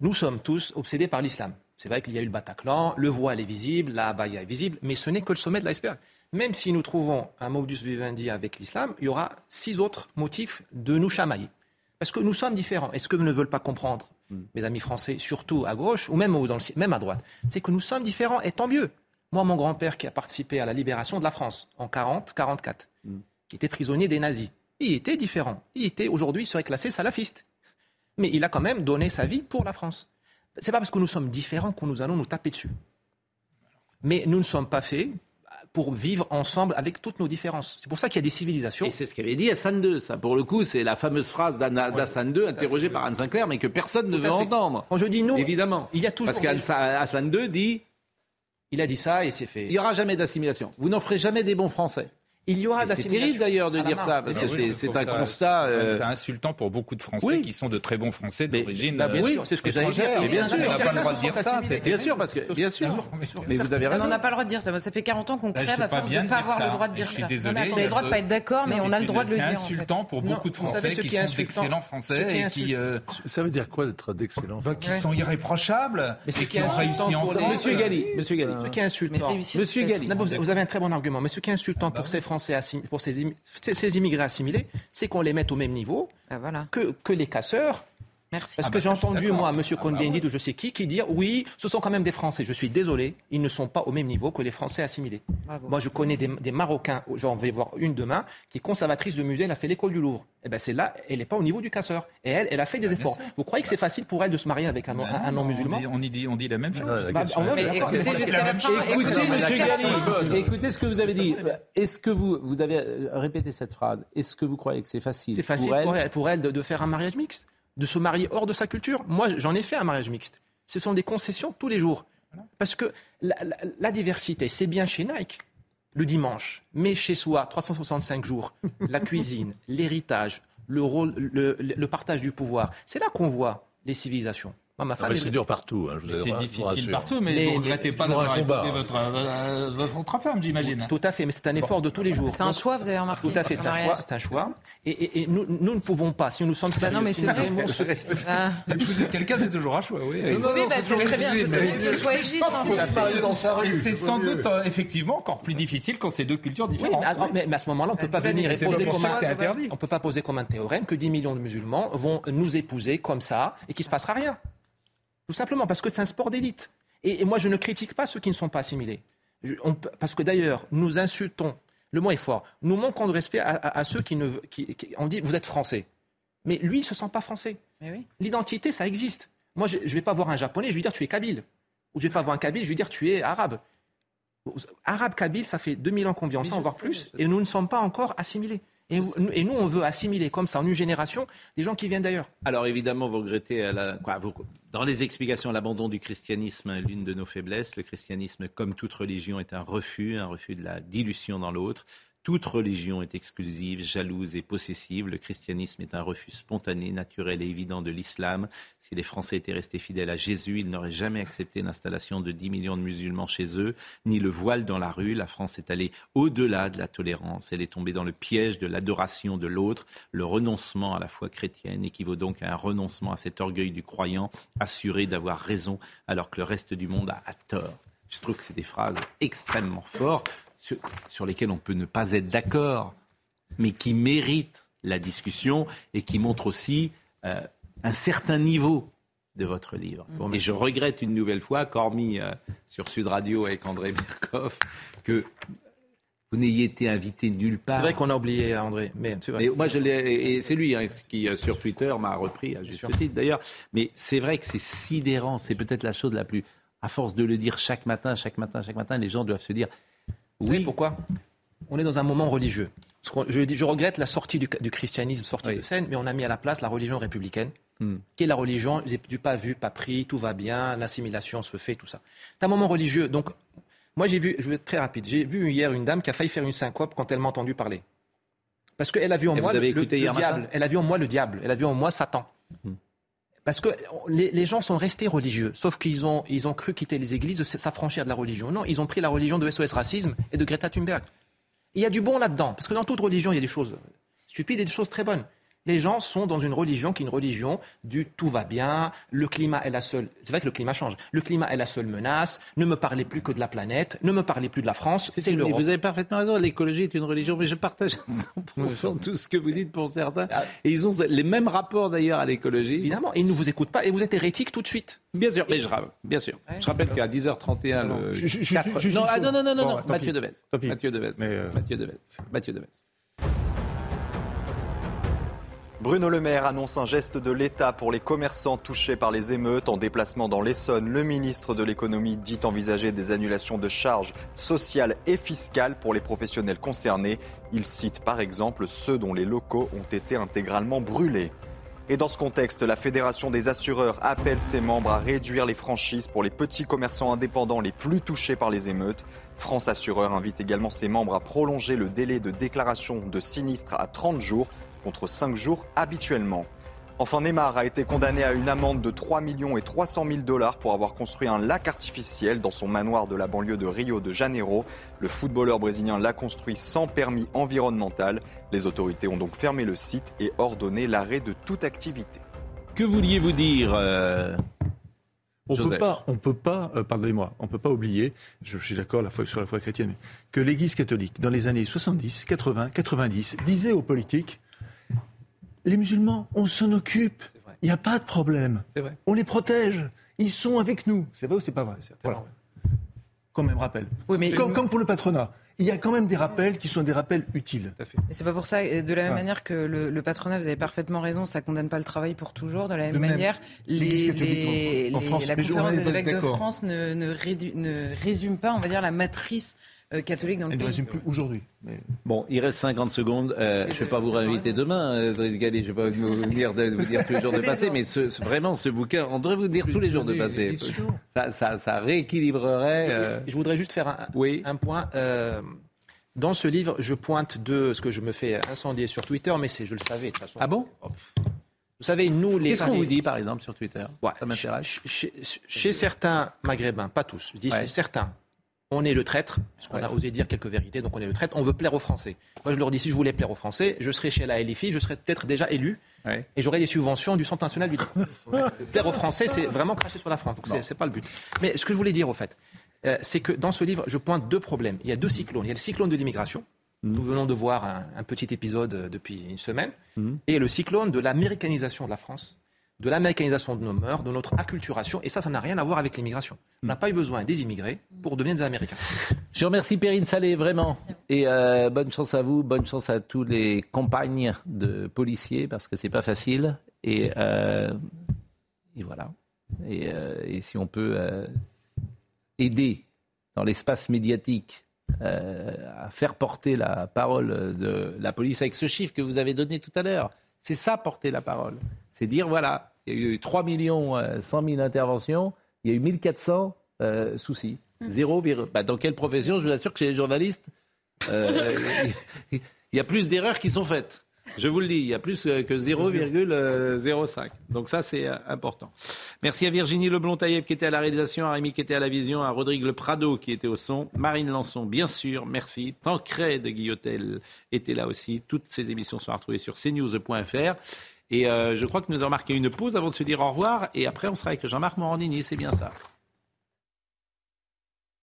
Nous sommes tous obsédés par l'islam. C'est vrai qu'il y a eu le Bataclan, le voile est visible, la abaya est visible, mais ce n'est que le sommet de l'iceberg. Même si nous trouvons un modus vivendi avec l'islam, il y aura six autres motifs de nous chamailler. Parce que nous sommes différents. Est-ce que vous ne veulent pas comprendre Mm. mes amis français, surtout à gauche ou même, dans le, même à droite, c'est que nous sommes différents et tant mieux. Moi, mon grand-père qui a participé à la libération de la France en 40-44, mm. qui était prisonnier des nazis, il était différent. Il était aujourd'hui serait classé salafiste. Mais il a quand même donné sa vie pour la France. C'est pas parce que nous sommes différents que nous allons nous taper dessus. Mais nous ne sommes pas faits pour vivre ensemble avec toutes nos différences. C'est pour ça qu'il y a des civilisations. Et c'est ce qu'avait dit Hassan II. Ça, pour le coup, c'est la fameuse phrase d'Hassan II, interrogée par Anne Sinclair, mais que personne ne veut entendre. Quand je dis nous, évidemment, il y a toujours parce qu'Hassan II dit. Il a dit ça et c'est fait. Il n'y aura jamais d'assimilation. Vous n'en ferez jamais des bons Français. Il y aura C'est terrible d'ailleurs de dire ça, parce que c'est un constat. Euh, c'est insultant pour beaucoup de Français qui sont de très bons Français d'origine bah, bien sûr, c'est ce que étrangère. Mais bien sûr, on n'a pas le droit de dire ça. Bien sûr, parce que bien sûr. Mais vous avez raison. On n'a pas le droit de dire ça. Ça fait 40 ans qu'on crève à force de ne pas avoir le droit de dire ça. Je suis désolé. Vous avez le droit de pas être d'accord, mais on a le droit de le dire. C'est insultant pour beaucoup de Français qui sont d'excellents Français et qui. Ça veut dire quoi d'être d'excellents Qui sont irréprochables et qui ont réussi en France. Monsieur Galli, Monsieur Galli. Ce qui est insultant. Monsieur Galli. Vous avez un très bon argument, mais ce qui est insultant pour ces Français, pour ces ces, immigrés assimilés, c'est qu'on les mette au même niveau ah, que, que les casseurs Merci. Parce ah que bah j'ai entendu, moi, M. Cohn-Bendit ou je sais qui, qui dire oui, ce sont quand même des Français. Je suis désolé, ils ne sont pas au même niveau que les Français assimilés. Moi, je connais des, Marocains, j'en vais voir une demain, qui est conservatrice de musée, elle a fait l'école du Louvre. Et eh ben c'est là, elle n'est pas au niveau du casseur. Et elle, elle a fait des bah, efforts. Vous croyez que c'est facile pour elle de se marier avec un, bah non-musulman on, dit, on dit la même chose. Bah, écoutez, ce que vous avez dit. Est-ce que vous, vous avez répété cette phrase? Est-ce que vous croyez que c'est facile C'est facile pour elle, pour elle de faire un mariage mixte de se marier hors de sa culture. Moi, j'en ai fait un mariage mixte. Ce sont des concessions tous les jours. Parce que la, diversité, c'est bien chez Nike le dimanche, mais chez soi, 365 jours, la cuisine, l'héritage, le, rôle, le partage du pouvoir, c'est là qu'on voit les civilisations. Ah, c'est dur partout. Hein, c'est difficile partout, mais vous ne regrettez pas d'avoir épousé votre, euh, votre, femme, j'imagine. Tout à fait, mais c'est un effort de tous les jours. C'est un choix, vous avez remarqué. Tout à fait, c'est un choix. C'est un choix. Et, nous, nous, ne pouvons pas, si nous sommes sérieux. Bah non, mais c'est vrai. Ah. Quelqu'un, c'est toujours un choix, oui. Oui, bah, c'est très bien. Ce choix existe. C'est sans doute, euh, effectivement, encore plus difficile quand c'est deux cultures différentes. Mais à ce moment-là, on ne peut pas venir et poser comme un. On peut pas poser comme un théorème que 10 millions de musulmans vont nous épouser comme ça et qu'il ne se passera rien. Tout simplement parce que c'est un sport d'élite. Et, moi, je ne critique pas ceux qui ne sont pas assimilés. parce que d'ailleurs, nous insultons, le mot est fort, nous manquons de respect à, ceux qui ne. Qui, on dit, vous êtes français. Mais lui, il ne se sent pas français. L'identité, ça existe. Moi, je ne vais pas voir un japonais, je vais lui dire, tu es kabyle. Ou je ne vais pas voir un kabyle, je vais lui dire, tu es arabe. Arabe, kabyle, ça fait 2000 ans qu'on vit ensemble, voire plus, et nous ne sommes pas encore assimilés. Et, nous, on veut assimiler comme ça en une génération des gens qui viennent d'ailleurs. Alors évidemment, vous regrettez, quoi, dans les explications, l'abandon du christianisme, l'une de nos faiblesses. Le christianisme, comme toute religion, est un refus, un refus de la dilution dans l'autre. Toute religion est exclusive, jalouse et possessive. Le christianisme est un refus spontané, naturel et évident de l'islam. Si les Français étaient restés fidèles à Jésus, ils n'auraient jamais accepté l'installation de 10 millions de musulmans chez eux, ni le voile dans la rue. La France est allée au-delà de la tolérance. Elle est tombée dans le piège de l'adoration de l'autre. Le renoncement à la foi chrétienne équivaut donc à un renoncement à cet orgueil du croyant, assuré d'avoir raison alors que le reste du monde a tort. Je trouve que c'est des phrases extrêmement fortes sur, lesquels on peut ne pas être d'accord, mais qui méritent la discussion et qui montrent aussi euh, un certain niveau de votre livre. et je regrette une nouvelle fois, cormis euh, sur Sud Radio avec André Birkoff, que vous n'ayez été invité nulle part. C'est vrai qu'on a oublié André, mais c'est vrai. moi, je l'ai, et c'est lui hein, qui euh, sur Twitter m'a repris à juste titre d'ailleurs. Mais c'est vrai que c'est sidérant. C'est peut-être la chose la plus, à force de le dire chaque matin, chaque matin, chaque matin, les gens doivent se dire vous savez pourquoi? On est dans un moment religieux. Je, je, regrette la sortie du, christianisme, sortie de scène, mais on a mis à la place la religion républicaine, hmm. qui est la religion du pas vu, pas pris, tout va bien, l'assimilation se fait, tout ça. C'est un moment religieux. Donc, moi, j'ai vu, je vais être très rapide, j'ai vu hier une dame qui a failli faire une syncope quand elle m'a entendu parler. Parce qu'elle a vu en moi le, diable. Elle a vu en moi le diable. Elle a vu en moi Satan. Hmm. Parce que les, gens sont restés religieux, sauf qu'ils ont, ils ont cru quitter les églises, s'affranchir de la religion. Non, ils ont pris la religion de SOS Racisme et de Greta Thunberg. Il y a du bon là-dedans, parce que dans toute religion, il y a des choses stupides et des choses très bonnes les gens sont dans une religion qui est une religion du tout va bien, le climat est la seule. C'est vrai que le climat change. Le climat est la seule menace. Ne me parlez plus que de la planète. Ne me parlez plus de la France. C'est l'Europe. Vous avez parfaitement raison. L'écologie est une religion, mais je partage 100% tout ce que vous dites pour certains. Ah. Et ils ont les mêmes rapports d'ailleurs à l'écologie. Évidemment. Et ils ne vous écoutent pas. Et vous êtes hérétique tout de suite. Bien sûr. Mais je bien sûr. Je rappelle qu'à 10h31 le. non, ah, non, non, non, non, Mathieu Devez. Mathieu Devez. Mathieu Devez. Mathieu Devez. Bruno Le Maire annonce un geste de l'État pour les commerçants touchés par les émeutes. En déplacement dans l'Essonne, le ministre de l'économie dit envisager des annulations de charges sociales et fiscales pour les professionnels concernés. Il cite par exemple ceux dont les locaux ont été intégralement brûlés. Et dans ce contexte, la Fédération des assureurs appelle ses membres à réduire les franchises pour les petits commerçants indépendants les plus touchés par les émeutes. France Assureur invite également ses membres à prolonger le délai de déclaration de sinistre à 30 jours contre 5 jours habituellement. Enfin, Neymar a été condamné à une amende de 3 millions et 300 000 dollars pour avoir construit un lac artificiel dans son manoir de la banlieue de Rio de Janeiro. Le footballeur brésilien l'a construit sans permis environnemental. Les autorités ont donc fermé le site et ordonné l'arrêt de toute activité. Que vouliez-vous dire euh, on peut pas, on peut pas, euh, pardonnez-moi, on peut pas oublier, je, suis d'accord sur la foi chrétienne, que l'Église catholique, dans les années 70, 80, 90, disait aux politiques les musulmans, on s'en occupe. Il n'y a pas de problème. On les protège. Ils sont avec nous. C'est vrai ou c'est pas vrai? Voilà. Quand même rappel. comme, pour le patronat il y a quand même des rappels qui sont des rappels utiles. Et c'est pas pour ça, de la même manière que le, patronat, vous avez parfaitement raison, ça condamne pas le travail pour toujours. De la même, manière, les, la conférence des évêques de France ne, ne, résume pas, on va dire, la matrice euh, catholique dans le Elle pays. ne résume plus aujourd'hui. Bon, il reste 50 secondes. Euh, je ne vais pas vous réinviter demain, euh, Driss Galli. Je ne vais pas vous dire, vous dire tous les jours de passé, mais ce, vraiment, ce bouquin, on devrait vous dire tous les jours de passé. Ça, ça, ça rééquilibrerait. Je voudrais juste faire un, oui. un point. dans ce livre, je pointe de ce que je me fais incendier sur Twitter, mais c'est, je le savais de toute façon. Ah bon vous savez, nous, les. Qu'est-ce qu'on vous dit, par exemple, sur Twitter? Ça m'intéresse. Chez, chez, certains maghrébins, pas tous, je dis chez certains, on est le traître, parce qu'on a osé dire quelques vérités, donc on est le traître, on veut plaire aux Français. Moi, je leur dis, si je voulais plaire aux Français, je serais chez la LFI, je serais peut-être déjà élu, et j'aurais des subventions du Centre national du plaire aux Français, c'est vraiment cracher sur la France, donc c'est pas le but. Mais ce que je voulais dire, au fait, euh, c'est que dans ce livre, je pointe deux problèmes. Il y a deux cyclones. Il y a le cyclone de l'immigration, mmh. nous venons de voir un, petit épisode depuis une semaine, mmh. et le cyclone de l'américanisation de la France de l'américanisation de nos mœurs, de notre acculturation. Et ça, ça n'a rien à voir avec l'immigration. On n'a pas eu besoin des immigrés pour devenir des Américains. Je remercie Perrine Salé, vraiment. Et euh, bonne chance à vous, bonne chance à tous les compagnes de policiers, parce que c'est pas facile. Et, euh, et voilà. Et, euh, et, si on peut aider dans l'espace médiatique à faire porter la parole de la police avec ce chiffre que vous avez donné tout à l'heure, c'est ça porter la parole. C'est dire, voilà, il y a eu 3 millions 100 000 interventions, il y a eu 1400 euh, soucis. Mmh. Zéro, bah, dans quelle profession? Je vous assure que chez les journalistes, euh, il y a plus d'erreurs qui sont faites. Je vous le dis, il y a plus que 0,05. Donc ça, c'est euh, important. Merci à Virginie Leblon-Taïeb qui était à la réalisation, à Rémi qui était à la vision, à Rodrigue Le Prado qui était au son, Marine Lançon, bien sûr, merci. Tancred de Guillotel était là aussi. Toutes ces émissions sont retrouvées sur cnews.fr. Et euh, je crois que nous avons marqué une pause avant de se dire au revoir. Et après, on sera avec Jean-Marc Morandini, c'est bien ça.